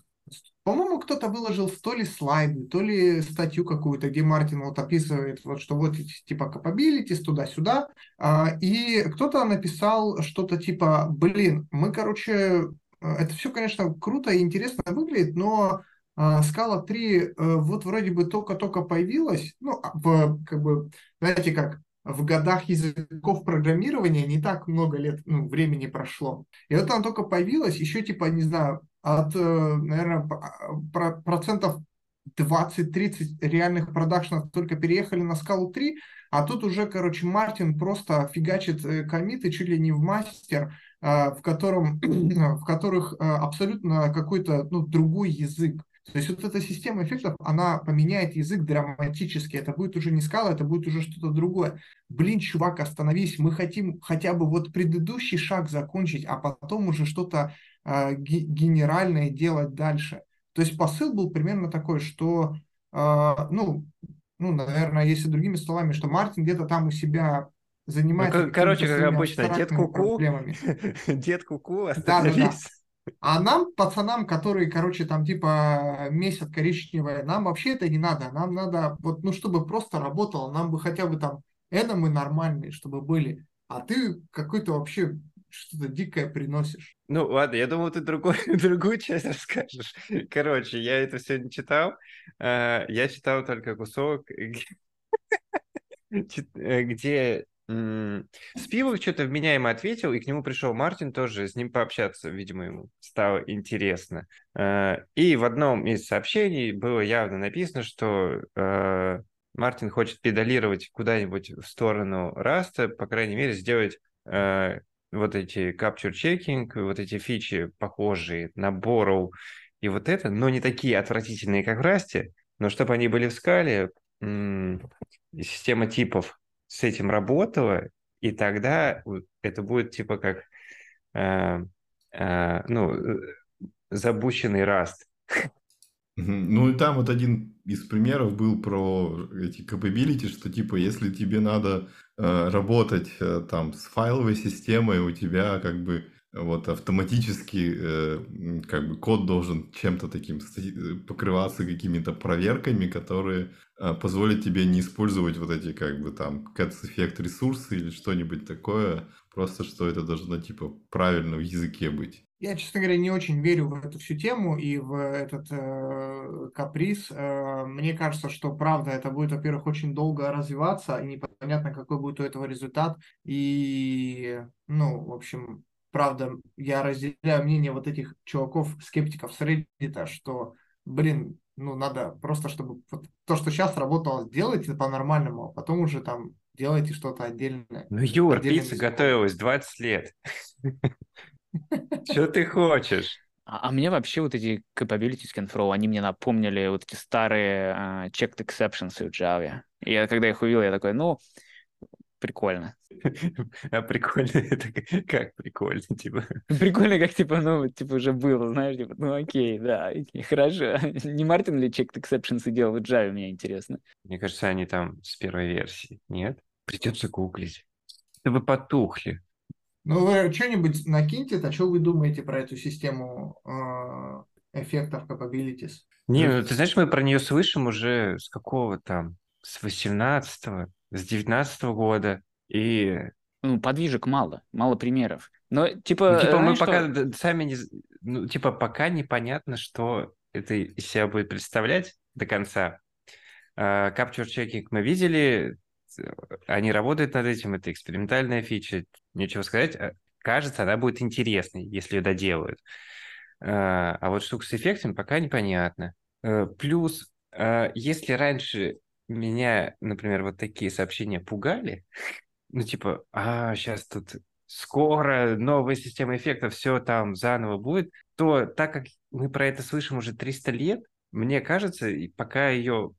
по-моему, кто-то выложил то ли слайды, то ли статью какую-то, где Мартин вот описывает, вот, что вот типа capabilities туда-сюда, а, и кто-то написал что-то типа, блин, мы, короче, э, это все, конечно, круто и интересно выглядит, но а, Scala 3 э, вот вроде бы только-только появилась, ну, а в, как бы, знаете как, в годах языков программирования не так много лет, ну, времени прошло. И вот она только появилась, еще типа, не знаю, от, наверное, процентов 20-30 реальных продакшенов только переехали на скалу 3, а тут уже, короче, Мартин просто фигачит э, комиты чуть ли не в мастер, э, в, котором, в которых э, абсолютно какой-то ну, другой язык. То есть вот эта система эффектов, она поменяет язык драматически. Это будет уже не скала, это будет уже что-то другое. Блин, чувак, остановись, мы хотим хотя бы вот предыдущий шаг закончить, а потом уже что-то э, ге- генеральное делать дальше. То есть посыл был примерно такой, что, э, ну, ну, наверное, если другими словами, что Мартин где-то там у себя занимается Ну, короче, как обычно, дед Куку, дед Куку, Да, да, да. А нам, пацанам, которые, короче, там типа месяц коричневое, нам вообще это не надо. Нам надо, вот, ну, чтобы просто работало, нам бы хотя бы там это мы нормальные, чтобы были. А ты какой-то вообще что-то дикое приносишь. Ну, ладно, я думал, ты другой, другую часть расскажешь. Короче, я это все не читал. Э, Я читал только кусок, где Спивак что-то вменяемо ответил, и к нему пришел Мартин тоже, с ним пообщаться, видимо, ему стало интересно. Э, И в одном из сообщений было явно написано, что э, Мартин хочет педалировать куда-нибудь в сторону Раста, по крайней мере, сделать э, вот эти capture checking, вот эти фичи, похожие на Borrow и вот это, но не такие отвратительные, как в Расте, но чтобы они были в скале, система типов с этим работала, и тогда это будет типа как э, э, ну, э, забущенный Раст. Ну и там вот один из примеров был про эти capability, что типа если тебе надо э, работать э, там с файловой системой, у тебя как бы вот автоматически э, как бы код должен чем-то таким э, покрываться какими-то проверками, которые э, позволят тебе не использовать вот эти как бы там cats эффект ресурсы или что-нибудь такое, просто что это должно типа правильно в языке быть. Я, честно говоря, не очень верю в эту всю тему и в этот э, каприз. Э, мне кажется, что правда это будет, во-первых, очень долго развиваться, и непонятно, какой будет у этого результат. И, ну, в общем, правда, я разделяю мнение вот этих чуваков, скептиков с Reddit, что, блин, ну, надо просто, чтобы вот то, что сейчас работало, сделать это по-нормальному, а потом уже там делайте что-то отдельное. Ну, Юр, Отдельным пицца готовилась 20 лет. Что ты хочешь? А, а мне вообще вот эти capabilities control, они мне напомнили вот эти старые а, checked exceptions в Java. И я когда их увидел, я такой, ну, прикольно. А прикольно, это как прикольно, типа. Прикольно, как типа, ну, типа уже было, знаешь, типа, ну окей, да, хорошо. Не Мартин ли checked exceptions делал в Java, мне интересно. Мне кажется, они там с первой версии. Нет? Придется гуглить. Да вы потухли. Ну, вы что-нибудь накиньте, а что вы думаете про эту систему э, эффектов capabilities? Не, ну ты знаешь, мы про нее слышим уже с какого там? С 18-го, с 19 года. И Ну, подвижек мало, мало примеров. Но, типа, Ну, типа, мы пока что- д- сами не... Ну, типа, пока непонятно, что это из себя будет представлять до конца. А, Capture Checking мы видели, они работают над этим, это экспериментальная фича, нечего сказать. А, Кажется, она будет интересной, если ее доделают. А а вот штука с эффектами пока непонятно. Э, Плюс, если раньше меня, например, вот такие сообщения пугали, ну, типа, а, сейчас тут скоро новая система эффектов, все там заново будет, то так как мы про это слышим уже 300 лет, мне кажется, пока ее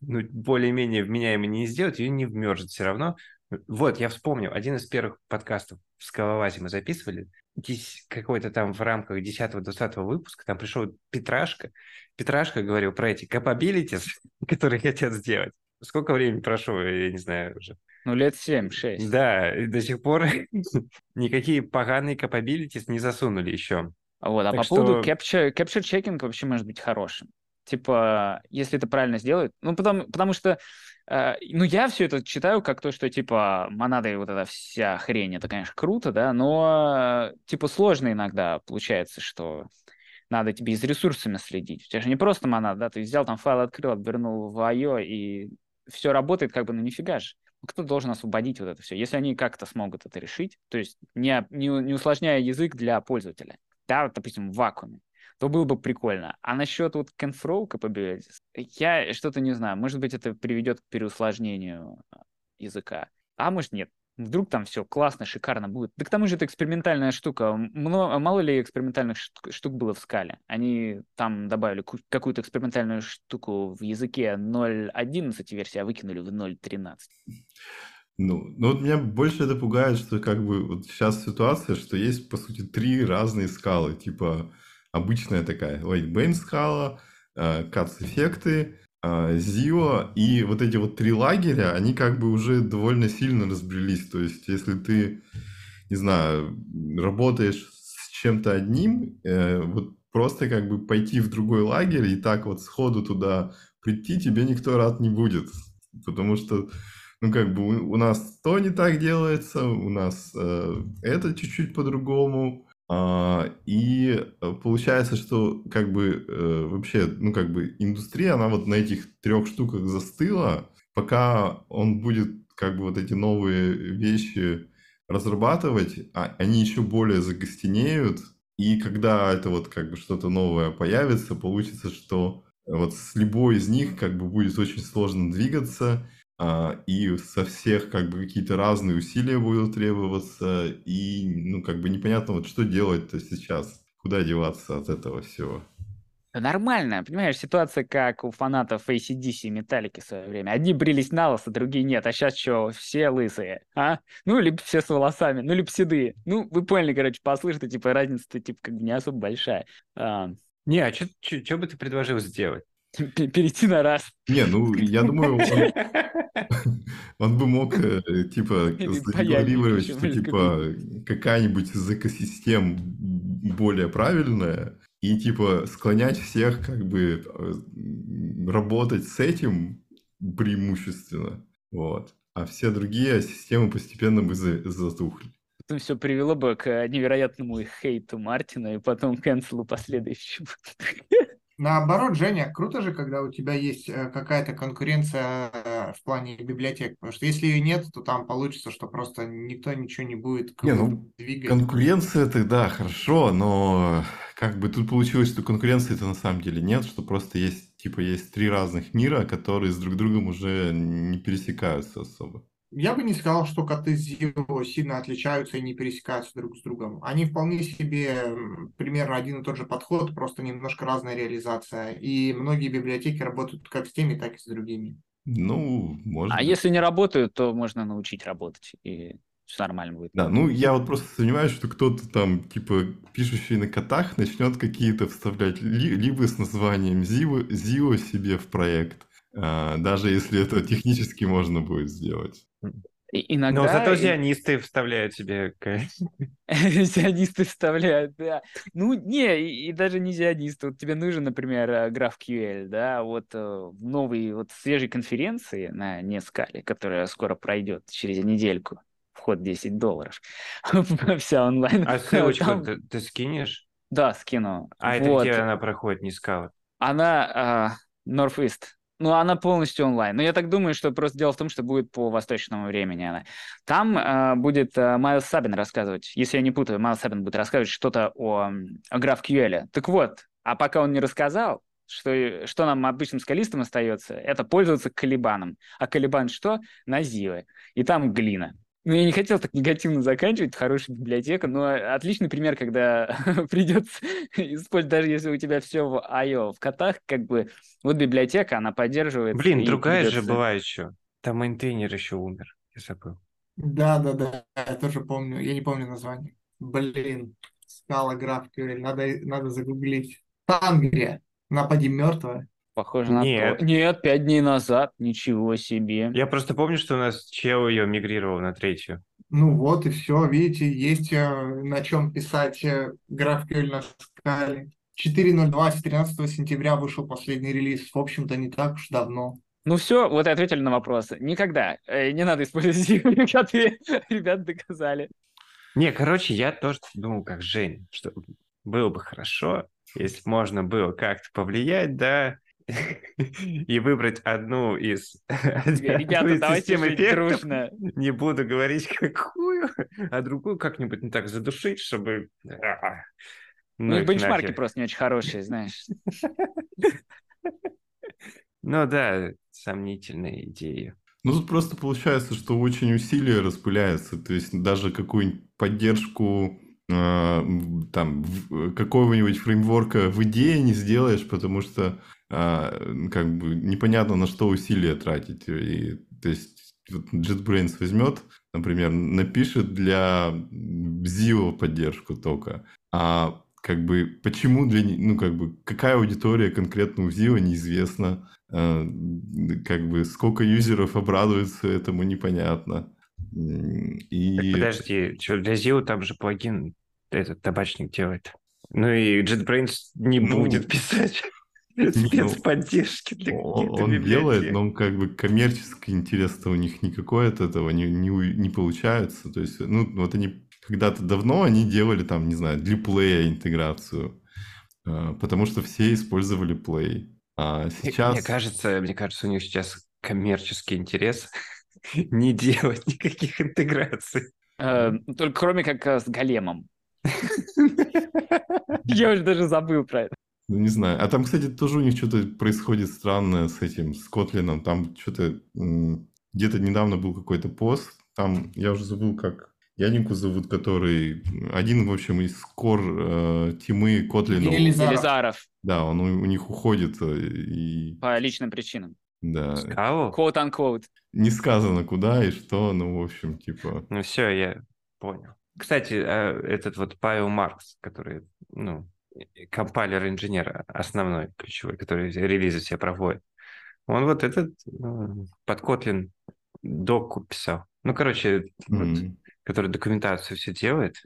ну, более-менее вменяемо не сделать, ее не вмержит все равно. Вот, я вспомнил, один из первых подкастов в Скалолазе мы записывали, какой-то там в рамках 10-20 выпуска, там пришел Петрашка, Петрашка говорил про эти capabilities, которые хотят сделать. Сколько времени прошло, я не знаю уже. ну, лет 7-6. Да, и до сих пор никакие поганые capabilities не засунули еще. Вот, а Так по поводу что- capture, capture checking вообще может быть хорошим. Типа, если это правильно сделают. Ну, потому, потому что, ну, я все это читаю как то, что, типа, монада и вот эта вся хрень, это, конечно, круто, да, но, э, типа, сложно иногда получается, что надо тебе и с ресурсами следить. У тебя же не просто монада, да, ты взял там файл, открыл, обернул в IO, и все работает как бы, ну, нифига же. Кто должен освободить вот это все? Если они как-то смогут это решить, то есть не, не, не усложняя язык для пользователя, да, допустим, в вакууме, то было бы прикольно. А насчет вот control capabilities, я что-то не знаю. Может быть, это приведет к переусложнению а, языка. А может, нет. Вдруг там все классно, шикарно будет. Да к тому же это экспериментальная штука. Мно- мало ли экспериментальных шт- штук было в скале. Они там добавили ку- какую-то экспериментальную штуку в языке 0.11 версии, а выкинули в 0.13. Ну, ну вот меня больше это пугает, что как бы вот сейчас ситуация, что есть, по сути, три разные скалы. Типа обычная такая band скала, э, CATS эффекты, э, Zio и вот эти вот три лагеря, они как бы уже довольно сильно разбрелись. То есть если ты, не знаю, работаешь с чем-то одним, э, вот просто как бы пойти в другой лагерь и так вот сходу туда прийти, тебе никто рад не будет. Потому что ну, как бы у, у нас то не так делается, у нас э, это чуть-чуть по-другому. А, и э, получается, что как бы э, вообще, ну, как бы индустрия, она вот на этих трех штуках застыла, пока он будет как бы вот эти новые вещи разрабатывать, а они еще более закостенеют, и когда это вот как бы что-то новое появится, получится, что вот с любой из них как бы будет очень сложно двигаться, и со всех как бы какие-то разные усилия будут требоваться, и ну как бы непонятно вот что делать-то сейчас, куда деваться от этого всего. Нормально, понимаешь, ситуация как у фанатов ACDC и Металлики в свое время. Одни брились на лысо, другие нет, а сейчас что, все лысые, а? Ну, либо все с волосами, ну, либо седые. Ну, вы поняли, короче, послышно, типа, разница-то, типа, как бы не особо большая. А, Не, а что бы ты предложил сделать? Перейти на раз. Не, ну я думаю, он, он бы мог э, типа паяльник что типа какая-нибудь из экосистем более правильная, и типа склонять всех как бы э, работать с этим преимущественно, вот. А все другие системы постепенно бы за- затухли. Это все привело бы к невероятному хейту Мартина и потом канцелу последующему. Наоборот, Женя, круто же, когда у тебя есть э, какая-то конкуренция э, в плане библиотек, потому что если ее нет, то там получится, что просто никто ничего не будет Не, ну, двигать. Конкуренция это да, хорошо, но как бы тут получилось, что конкуренции-то на самом деле нет, что просто есть, типа, есть три разных мира, которые с друг другом уже не пересекаются особо. Я бы не сказал, что коты Zio сильно отличаются и не пересекаются друг с другом. Они вполне себе примерно один и тот же подход, просто немножко разная реализация. И многие библиотеки работают как с теми, так и с другими. Ну, может А если не работают, то можно научить работать, и все нормально будет. Да, ну я вот просто сомневаюсь, что кто-то там, типа, пишущий на котах, начнет какие-то вставлять ли- либо с названием Zio, Zio себе в проект, а, даже если это технически можно будет сделать. И Но иногда зато зионисты вставляют себе... зионисты вставляют, да. Ну, не, и, и даже не зионисты. Вот тебе нужен, например, э, GraphQL, да, вот э, в новой, вот свежей конференции на Нескале, которая скоро пройдет через недельку, вход 10 долларов, вся онлайн. А ссылочку Там- ты, ты скинешь? Да, скину. А это Вот. где она проходит, не скала? Она а, Northeast. Ну, она полностью онлайн. Но я так думаю, что просто дело в том, что будет по восточному времени она. Там а, будет а, Майлз Сабин рассказывать, если я не путаю, Майлз Сабин будет рассказывать что-то о, о GraphQL. Так вот, а пока он не рассказал, что, что нам, обычным скалистам, остается, это пользоваться колебаном. А колебан что? На Zio. И там глина. Ну, я не хотел так негативно заканчивать, хорошая библиотека, но отличный пример, когда придется использовать, даже если у тебя все в IO, в котах, как бы, вот библиотека, она поддерживает. Блин, другая же придется- была еще. Там мейнтейнер еще умер. Я забыл. Да, да, да, я тоже помню. Я не помню название. Блин, скала GraphQL, надо, надо загуглить. Тангрия, напади мертвая. Похоже на Нет. то. Нет, пять дней назад, ничего себе. Я просто помню, что у нас чел ее мигрировал на третью. Ну вот и все, видите, есть э, на чем писать э, GraphQL на скале. 4.02 с 13 сентября вышел последний релиз. В общем-то, не так уж давно. Ну все, вот и ответили на вопросы. Никогда. э, не надо использовать коты. Ребят доказали. Не, короче, я тоже думал, как Жень, что было бы хорошо, если можно было как-то повлиять, да, и выбрать одну из, Ребята, давайте жить эффектов. дружно. Не буду говорить какую, а другую как-нибудь не так задушить, чтобы... а, Ну, Ну, и бенчмарки нахер. просто не очень хорошие, знаешь. Ну да, сомнительная идея. Ну, тут просто получается, что очень усилие распыляется. То есть даже какую-нибудь поддержку э, там какого-нибудь фреймворка в идее не сделаешь, потому что э, как бы непонятно на что усилия тратить. И, то есть вот JetBrains возьмет, например, напишет для Zio поддержку только, а как бы почему для ну как бы какая аудитория конкретно у Zio неизвестно, Э, как бы сколько юзеров обрадуется этому непонятно. М, Так, И подожди, что для Zio там же плагин этот табачник делает. Ну и JetBrains не Ну, будет писать спецподдержки для каких-то он делает, но как бы коммерческий интерес-то у них никакой от этого не, не, получается. То есть, ну, вот они когда-то давно они делали там, не знаю, для Play интеграцию, э, потому что все использовали Play. А Мне- сейчас... Мне кажется, мне кажется, у них сейчас коммерческий интерес не делать никаких интеграций. Э, Только кроме как э, с големом. Я уже даже забыл про это. Ну, не знаю. А там, кстати, тоже у них что-то происходит странное с этим, с Котлином. Там что-то... Где-то недавно был какой-то пост. Там, я уже забыл, как Янику зовут, который... Один, в общем, из кор э, тимы Котлина. Елизаров. Елизаров. Да, он у, у них уходит. э, И, По личным причинам. да, Скалу? Quote-unquote. не сказано куда и что, ну, в общем, типа... Ну все, я понял. Кстати, а, этот вот Павел Маркс, который, ну, компайлер-инженер основной, ключевой, который релизы все проводит, он вот этот под Kotlin доку писал. Ну, короче, вот, м, который документацию все делает,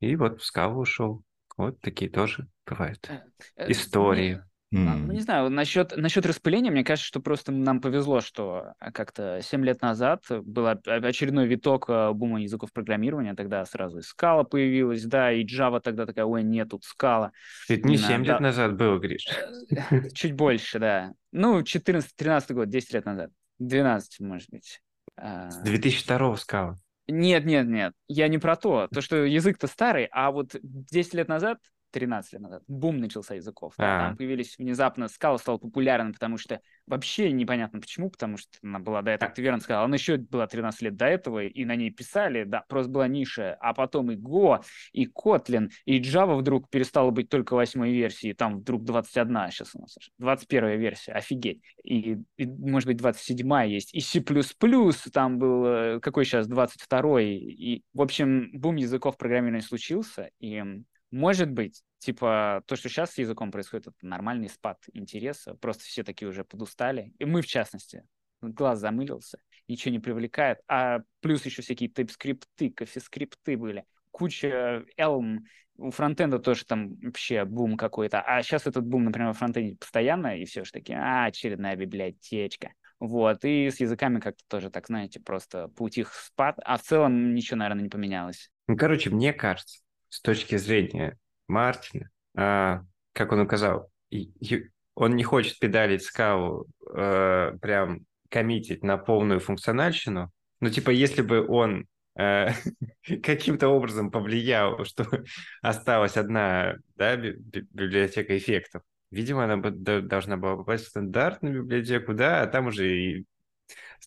и вот в скалу ушел. Вот такие тоже бывают. Э, Истории. Ну, не знаю, насчет, насчет распыления, мне кажется, что просто нам повезло, что а, как-то 7 лет назад был очередной виток а, бума языков программирования, тогда сразу и Scala появилась, да, и Java тогда такая, ой, нет, тут Scala. Это не Да, 7 да. лет назад было, Гриш. Э, Чуть больше, да. Ну, 14-13 год, 10 лет назад. 12, может быть. А, С 2002 скала. Нет, нет, нет, я не про то. То, что язык-то старый, а вот 10 лет назад 13 лет назад, бум начался языков. А. там появились внезапно, скала стал популярен, потому что вообще непонятно почему, потому что она была до этого, А. ты верно сказал, она еще была 13 лет до этого, и на ней писали, да, просто была ниша, а потом и Go, и Kotlin, и Java вдруг перестала быть только восьмой версией, там вдруг 21 сейчас у нас, аж, 21 версия, офигеть. И, и, может быть, 27 есть, и C++, там был, э, какой сейчас, 22 и, в общем, бум языков программирования случился, и может быть, типа, то, что сейчас с языком происходит, это нормальный спад интереса, просто все такие уже подустали, и мы, в частности, глаз замылился, ничего не привлекает, а плюс еще всякие TypeScript, кофе-скрипты были, куча Elm, у фронтенда тоже там вообще бум какой-то, а сейчас этот бум, например, во фронтенде постоянно, и все же таки, а, очередная библиотечка. Вот, и с языками как-то тоже так, знаете, просто поутих спад, а в целом ничего, наверное, не поменялось. Ну, короче, мне кажется, с точки зрения Мартина, а, как он указал, он не хочет педалить скалу, э, прям коммитить на полную функциональщину. Ну, типа, если бы он э, каким-то образом повлиял, что осталась одна да, би- би- библиотека эффектов, видимо, она должна была попасть в стандартную библиотеку, да, а там уже и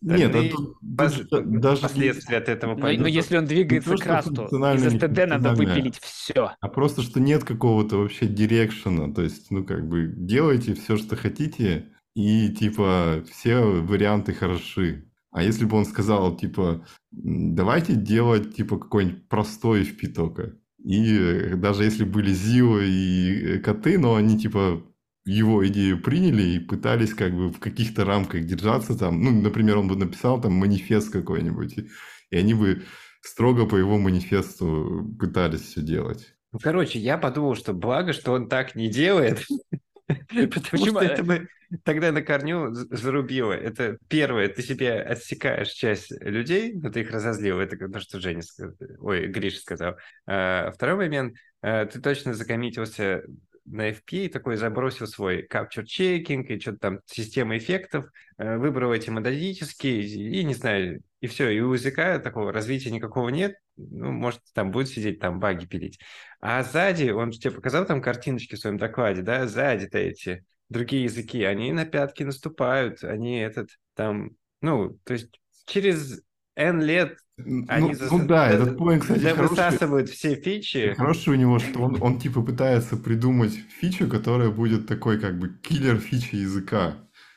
Нет, а тут, пос- же даже последствия от этого Но, пойдут. но если он двигается то, к расту, из STD надо выпилить все. А просто, что нет какого-то вообще дирекшена. То есть, ну, как бы, делайте все, что хотите, и, типа, все варианты хороши. А если бы он сказал, типа, «М, давайте делать, типа, какой-нибудь простой FP только. И даже если были Зио и э, коты, но они, типа, его идею приняли и пытались как бы в каких-то рамках держаться там. Ну, например, он бы написал там манифест какой-нибудь, и, и они бы строго по его манифесту пытались все делать. Ну, короче, я подумал, что благо, что он так не делает, потому Почему? что это бы тогда на корню зарубило. Это первое, ты себе отсекаешь часть людей, но ты их разозлил. Это то, что Женя сказал, ой, Гриша сказал. А Второй момент, э, ты точно закоммитился на FP такой забросил свой capture checking и что-то там система эффектов, э, выбрал эти модалитические и, не знаю, и все, и у языка такого развития никакого нет, ну, может, там будет сидеть, там баги пилить. А сзади, он же тебе показал там картиночки в своем докладе, да, сзади-то эти другие языки, они на пятки наступают, они этот там, ну, то есть через N лет они ну, зас- ну да, да- этот point, кстати, да хороший. высасывают все фичи. Хороший у него, что он, он типа пытается придумать фичу, которая будет такой как бы киллер фичи языка.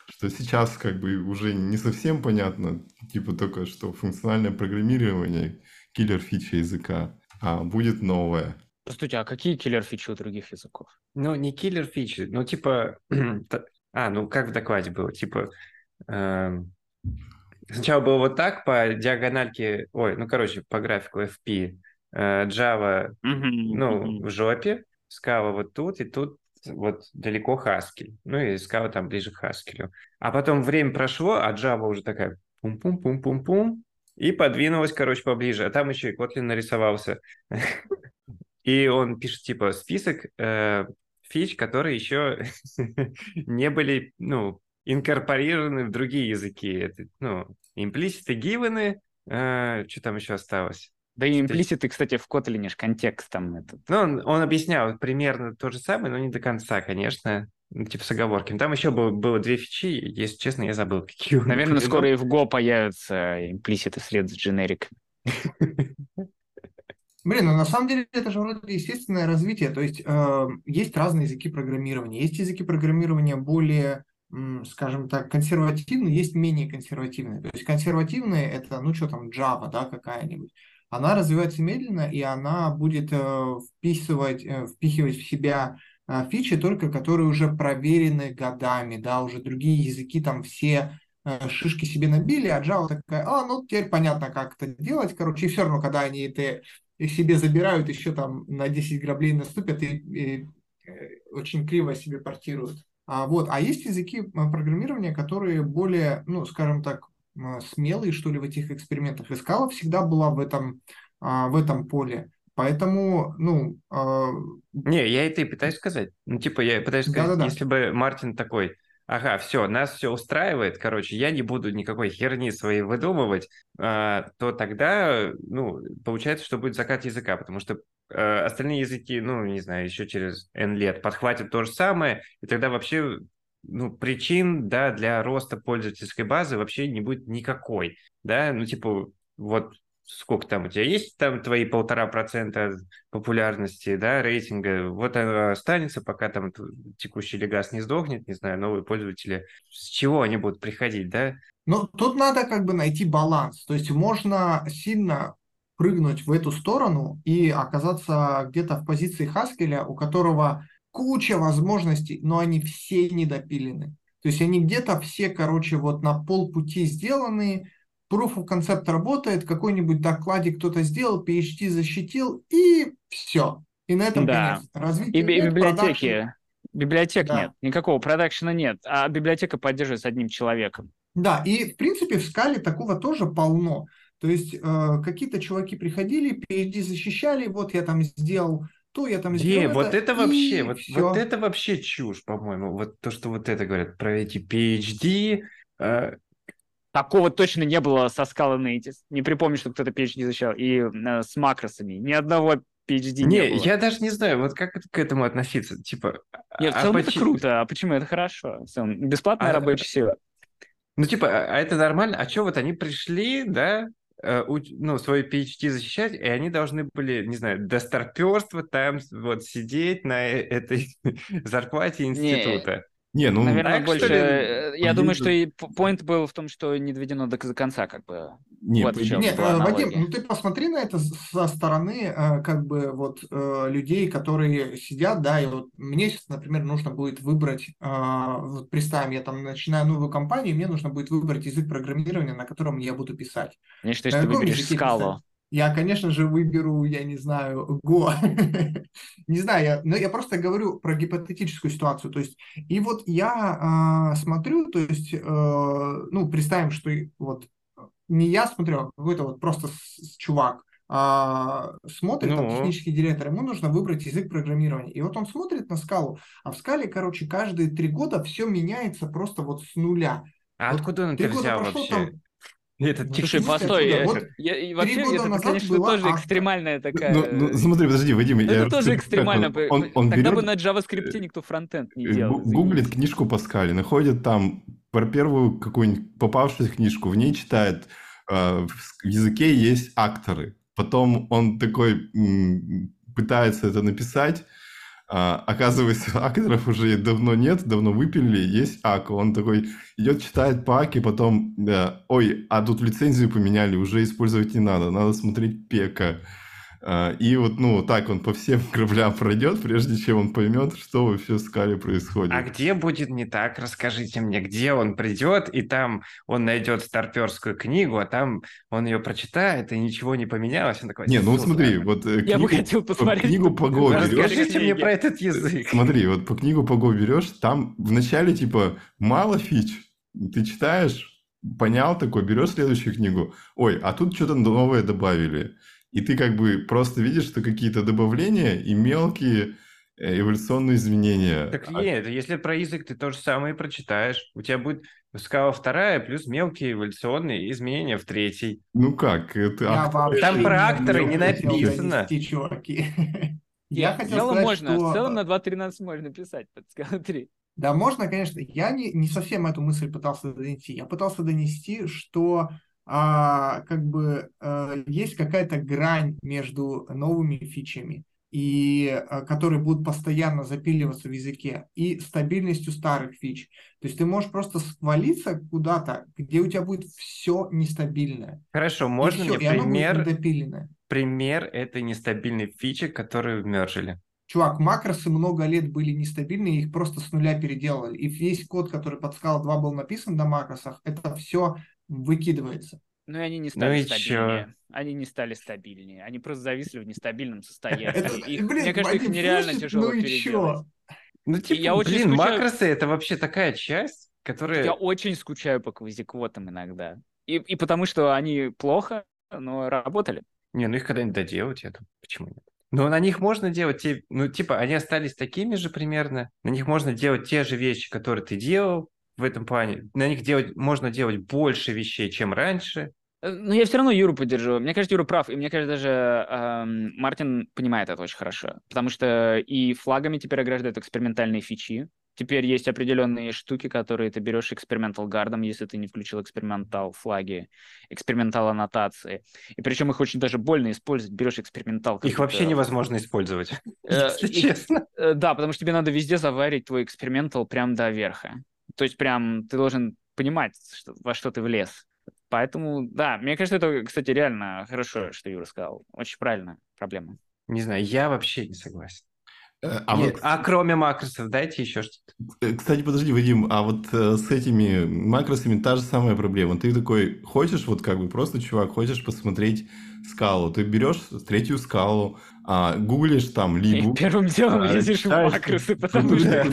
Что сейчас как бы уже не совсем понятно, типа только что функциональное программирование киллер фича языка, а будет новое. Постойте, а какие киллер-фичи у других языков? Ну, не киллер фичи, ну, типа... А, ну, как в докладе было, типа... эм, Сначала было вот так, по диагональке... Ой, ну, короче, по графику FP. э, Java, ну, в жопе, Scala вот тут, и тут вот далеко Haskell. Ну, и Scala там ближе к Haskell. А потом время прошло, а Java уже такая пум-пум-пум-пум-пум, и подвинулась, короче, поближе. А там еще и Kotlin нарисовался. И он пишет, типа, список э, фич, которые еще не были, ну, инкорпорированы в другие языки. Это, ну, implicit и given, э, что там еще осталось? Да и имплиситы, кстати, в Kotlin ж контекст там этот. Ну, он, он объяснял примерно то же самое, но не до конца, конечно. Ну, типа с оговорками. Там еще было, было две фичи, если честно, я забыл, какие Наверное, упомянул. скоро и в Go появятся имплиситы вслед с дженериками. Блин, ну на самом деле это же вроде естественное развитие. То есть э, есть разные языки программирования. Есть языки программирования более, скажем так, консервативные, есть менее консервативные. То есть консервативные это, ну что там, Java, да, какая-нибудь. Она развивается медленно, и она будет э, вписывать, э, впихивать в себя э, фичи только, которые уже проверены годами, да, уже другие языки там все шишки себе набили, а Java такая, а, ну теперь понятно, как это делать, короче, и все равно, когда они это себе забирают, еще там на 10 граблей наступят и, и, очень криво себе портируют. А, вот. а есть языки э, программирования, которые более, ну, скажем так, э, смелые, что ли, в этих экспериментах. И всегда была в этом, а, в этом поле. Поэтому, ну, а, Не, я это и пытаюсь сказать. Ну, типа, я пытаюсь сказать, Да-да-да. если бы Мартин такой, ага, все, нас все устраивает, короче, я не буду никакой херни своей выдумывать, а, то тогда, ну, получается, что будет закат языка, потому что а, остальные языки, ну, не знаю, еще через N лет подхватят то же самое, и тогда вообще ну, причин, да, для роста пользовательской базы вообще не будет никакой, да, ну, типа, вот сколько там у тебя есть, там твои полтора процента популярности, да, рейтинга, вот оно останется, пока там текущий легас не сдохнет, не знаю, новые пользователи, с чего они будут приходить, да? Ну, тут надо как бы найти баланс, то есть можно сильно прыгнуть в эту сторону и оказаться где-то в позиции Хаскеля, у которого куча возможностей, но они все недопилены. То есть они где-то все, короче, вот на полпути сделаны, proof of concept работает, какой-нибудь докладик кто-то сделал, PhD защитил, и все. И на этом да. конец. Развитие и, нет, и библиотеки. продакшн- Библиотек Да. нет, никакого продакшена нет, а библиотека поддерживается одним человеком. Да, и в принципе в скале такого тоже полно. То есть э, какие-то чуваки приходили, PhD защищали, вот я там сделал то, я там Не, сделал вот это вообще, вот, всё. вот это вообще чушь, по-моему. Вот то, что вот это говорят про эти PhD, э, Такого точно не было со Scala Native. Не припомню, что кто-то PhD защищал. И э, с макросами. Ни одного PhD не, не, было. я даже не знаю, вот как к этому относиться, типа... Нет, в а целом это почи- круто. А почему это хорошо? В целом, бесплатная А- рабочая сила. Ну, типа, а а это нормально? А что вот они пришли, да, э, ну, свой PhD защищать, и они должны были, не знаю, до старперства там вот сидеть на э- этой зарплате института. Не, ну, Наверное, так, что больше... ли? э, Я По думаю, что и point был в том, что не доведено до конца, как бы. вот Нет, была э, аналогия. Вадим, ну ты посмотри на это со стороны э, как бы вот людей, которые сидят, да, и вот мне сейчас, например, нужно будет выбрать, вот представим, я там начинаю новую компанию, мне нужно будет выбрать язык программирования, на котором я буду писать. Я считаю, что ты выберешь скалу. Я, конечно же, выберу, я не знаю, Go. Не знаю, я, но я просто говорю про гипотетическую ситуацию. То есть, и вот я а, смотрю, то есть, э, ну, представим, что вот не я смотрю, а какой-то вот просто с- с чувак а, смотрит, там, Ну. технический директор, ему нужно выбрать язык программирования. И вот он смотрит на скалу, а в скале, короче, каждые три года все меняется просто вот с нуля. А Вот откуда он это взял прошло, вообще? там Ну, Слушай, смысле постой. э, Вот я- и вообще, года это, назад конечно, была тоже авто- экстремальная такая... Ну, ну, смотри, подожди, Вадим, Ну, я это тоже экстремально. Он, он, он Тогда берет, бы на JavaScript никто фронтенд не э, делал. гу- гуглит извините. книжку Паскали, находит там про первую какую-нибудь попавшуюся книжку, в ней читает, э, в языке есть акторы. Потом он такой м, пытается это написать, а, оказывается, акторов уже давно нет, давно выпилили, есть АК. Он такой идет, читает по АКе, потом, ой, а тут лицензию поменяли, уже использовать не надо, надо смотреть пека. А, И вот, ну, так он по всем кораблям пройдет, прежде чем он поймет, что вообще с Кали происходит. А где будет не так? Расскажите мне, где он придет, и там он найдет старперскую книгу, а там он ее прочитает, и ничего не поменялось. Он такой, Не, ну смотри, вот э, Я бы книгу- хотел по- посмотреть. книгу по Go берешь, Расскажите мне про этот язык. Смотри, вот по книгу по Go берешь, там вначале типа мало фич, ты читаешь, понял такой, берешь следующую книгу, ой, а тут что-то новое добавили. И ты как бы просто видишь, что какие-то добавления и мелкие э, эволюционные изменения. Так А- нет, если про язык ты то же самое прочитаешь. У тебя будет скала вторая плюс мелкие эволюционные изменения в третьей. Ну как, это Я Там про акторы не написано. чуваки. Я в хотел целом сказать, можно, что... в целом на 2.13 можно писать под Scala 3. Да, можно, конечно. Я не, не совсем эту мысль пытался донести. Я пытался донести, что а, как бы а, есть какая-то грань между новыми фичами, и, а, которые будут постоянно запиливаться в языке, и стабильностью старых фич. То есть ты можешь просто свалиться куда-то, где у тебя будет все нестабильное. Хорошо, можно всё, мне пример, пример этой нестабильной фичи, которую мержили? Чувак, макросы много лет были нестабильны, их просто с нуля переделали. И весь код, который под Scala 2 был написан на макросах, это все выкидывается. Ну и они не стали и стабильнее. Они не стали стабильнее. Они просто зависли в нестабильном состоянии. Это, Их- блин, мне кажется, их нереально тяжело ну переделать. чё? Ну, типа, блин, макросы это вообще такая часть, которая... Я очень скучаю по квазиквотам иногда. И, и потому что они плохо, но работали. Не, ну их когда-нибудь доделать, я думаю, почему нет? Но на них можно делать те, ну, типа, они остались такими же примерно. На них можно делать те же вещи, которые ты делал, в этом плане. На них делать, можно делать больше вещей, чем раньше. Э, Но я все равно Юру поддержу. Мне кажется, Юра прав. И мне кажется, даже эм, Мартин понимает это очень хорошо. Потому что и флагами теперь ограждают экспериментальные фичи. Теперь есть определенные штуки, которые ты берешь экспериментал гардом, если ты не включил экспериментал флаги, экспериментал аннотации. И причем их очень даже больно использовать. Берешь экспериментал. Их вообще невозможно использовать, если честно. Э, Да, потому что тебе надо везде заварить твой экспериментал прям до верха. То есть прям ты должен понимать, что, во что ты влез. Поэтому, да, мне кажется, это, кстати, реально хорошо, что Юра сказал. Очень правильная проблема. Не знаю, я вообще не согласен. Э, А Нет, вот, а кроме макросов дайте еще что-то. э, кстати, подожди, Вадим, а вот э, с этими макросами та же самая проблема. Ты такой хочешь, вот как бы просто, чувак, хочешь посмотреть скалу. Ты берешь третью скалу, а, гуглишь там И либу, первым делом а, лезешь в читаешь макросы, потому что...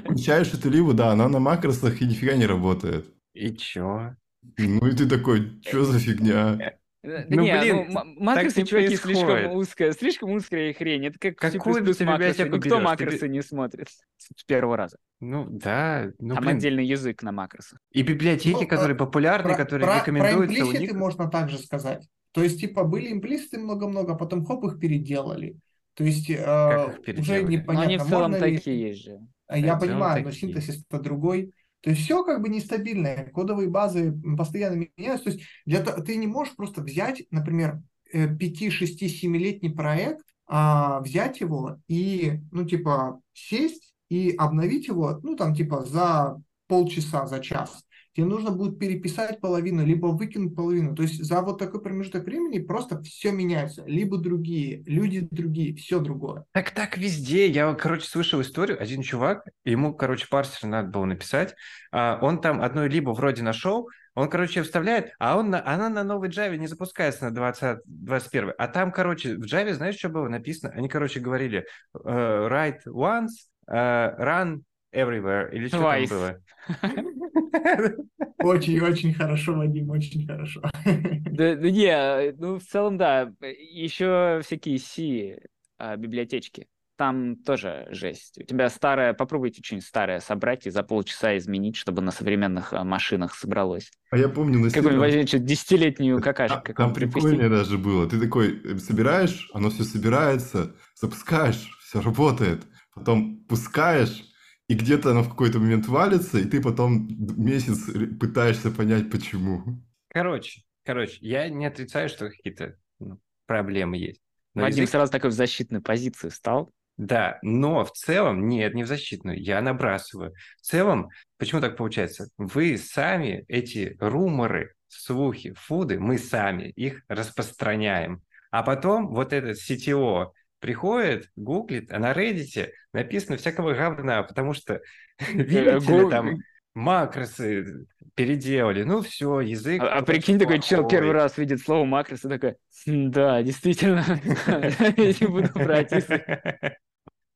включаешь эту либу, да, она на макросах и нифига не работает. И чё? Ну и ты такой, что за фигня? Да Ну, не, блин, ну, макросы, не чуваки, слишком происходит. узкая, слишком узкая хрень. Это как Какую C++ ты макросы. библиотеку кто берешь? Ты макросы бе- не смотрит с первого раза? Ну да, ну Там блин. отдельный язык на макросах. И библиотеки, Ну, которые э, популярны, Про, которые про- рекомендуются про у них. можно также сказать. То есть, типа, были имплиситы много-много, а потом хоп, их переделали. То есть, э, уже переделали? Но непонятно, они в целом ли... такие есть же. А Я в понимаю, но синтезис-то другой. То есть все как бы нестабильное, кодовые базы постоянно меняются. То есть для, ты не можешь просто взять, например, 5, 6, 7-летний проект, а, взять его и, ну, типа, сесть и обновить его, ну, там, типа, за полчаса, за час. Тебе нужно будет переписать половину, либо выкинуть половину. То есть за вот такой промежуток времени просто все меняется. Либо другие, люди другие, все другое. Так так везде. Я, короче, слышал историю. Один чувак, ему, короче, парсер надо было написать. а, он там одной либо вроде нашел, он, короче, вставляет, а он на, она на новой Java не запускается на 20, 21. А там, короче, в Java, знаешь, что было написано? Они, короче, говорили э, write once, э, run everywhere. Или что Twice. там было? Очень-очень хорошо, Вадим, очень хорошо. Да, да не, ну в целом да. Еще всякие C а, библиотечки. Там тоже жесть. У тебя старое, попробуйте что-нибудь старое собрать и за полчаса изменить, чтобы на современных а, машинах собралось. А я помню на Какую-нибудь возьмите что-то десятилетнюю какашек. А, Там прикольнее даже было. Ты такой э, собираешь, оно все собирается, запускаешь, все работает. Потом пускаешь, и где-то оно в какой-то момент валится, и ты потом месяц пытаешься понять, почему. Короче, короче, я не отрицаю, что какие-то ну, проблемы есть. Но Вадим язык- сразу такой в защитную позицию стал. Да, но в целом, нет, не в защитную, я набрасываю. В целом, почему так получается? Вы сами эти руморы, слухи, фуды, мы сами их распространяем. А потом вот этот CTO приходит, гуглит, а на Reddit написано всякого говна, потому что, видите ли, там макросы переделали. Ну все, язык... А, а прикинь, такой чел плохой. первый раз видит слово макрос и такой, «М, да, действительно, я не буду брать язык».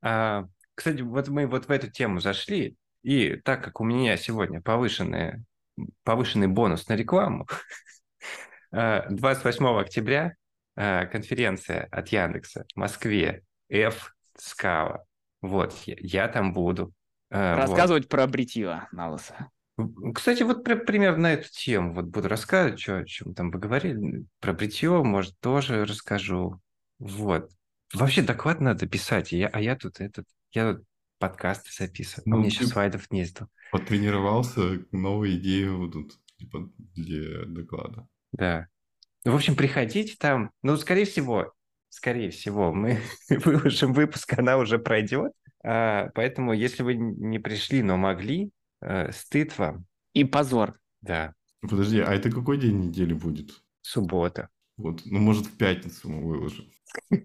А, Кстати, вот мы вот в эту тему зашли, и так как у меня сегодня повышенный, повышенный бонус на рекламу, а, 28 октября а, конференция от Яндекса в Москве, F Scala. Вот, я, я там буду. Вот. Рассказывать про бритье на лысо. Кстати, вот при- примерно на эту тему вот буду рассказывать, что, о чем там вы говорили. Про бритье, может, тоже расскажу. Вот. Вообще доклад надо писать, я, а я тут этот, я тут подкасты записываю. а Ну, у меня еще слайдов нету. Потренировался, новые идеи будут типа, для доклада. Да. Ну, В общем, приходите там. Ну, скорее всего, скорее всего, мы выложим выпуск, она уже пройдет. А, поэтому, если вы не пришли, но могли, э, стыд вам. И позор. Да, Подожди, а это какой день недели будет? суббота. Вот, ну, может, в пятницу мы выложим.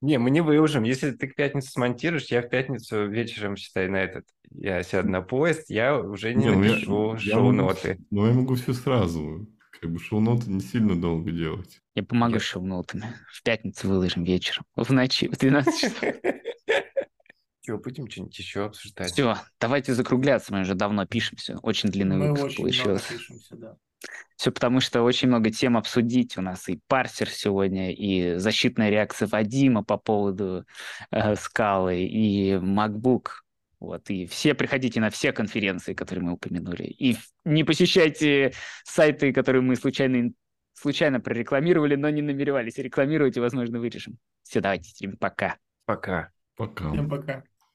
Не, мы не выложим. Если ты к пятнице смонтируешь, я в пятницу вечером, считай, на этот, я сяду на поезд, я уже не, Не, ну я- напишу я шоу-ноты. могу- Ну, я могу все сразу. Как бы шоу-ноты не сильно долго делать. Я помогу Я- шоу-ноутами. В пятницу выложим вечером. В ночи, в 12 часов. Че, будем что-нибудь еще обсуждать? Все, давайте закругляться. Мы уже давно пишемся. Очень длинный Мы выпуск очень много получился. пишемся, да. Все потому, что очень много тем обсудить. У нас и парсер сегодня, и защитная реакция Вадима по поводу э, скалы, и MacBook Вот, и все приходите на все конференции, которые мы упомянули. И не посещайте сайты, которые мы случайно, случайно прорекламировали, но не намеревались рекламировать, и, возможно, вырежем. Все, давайте, пока. Пока. Пока. Всем пока.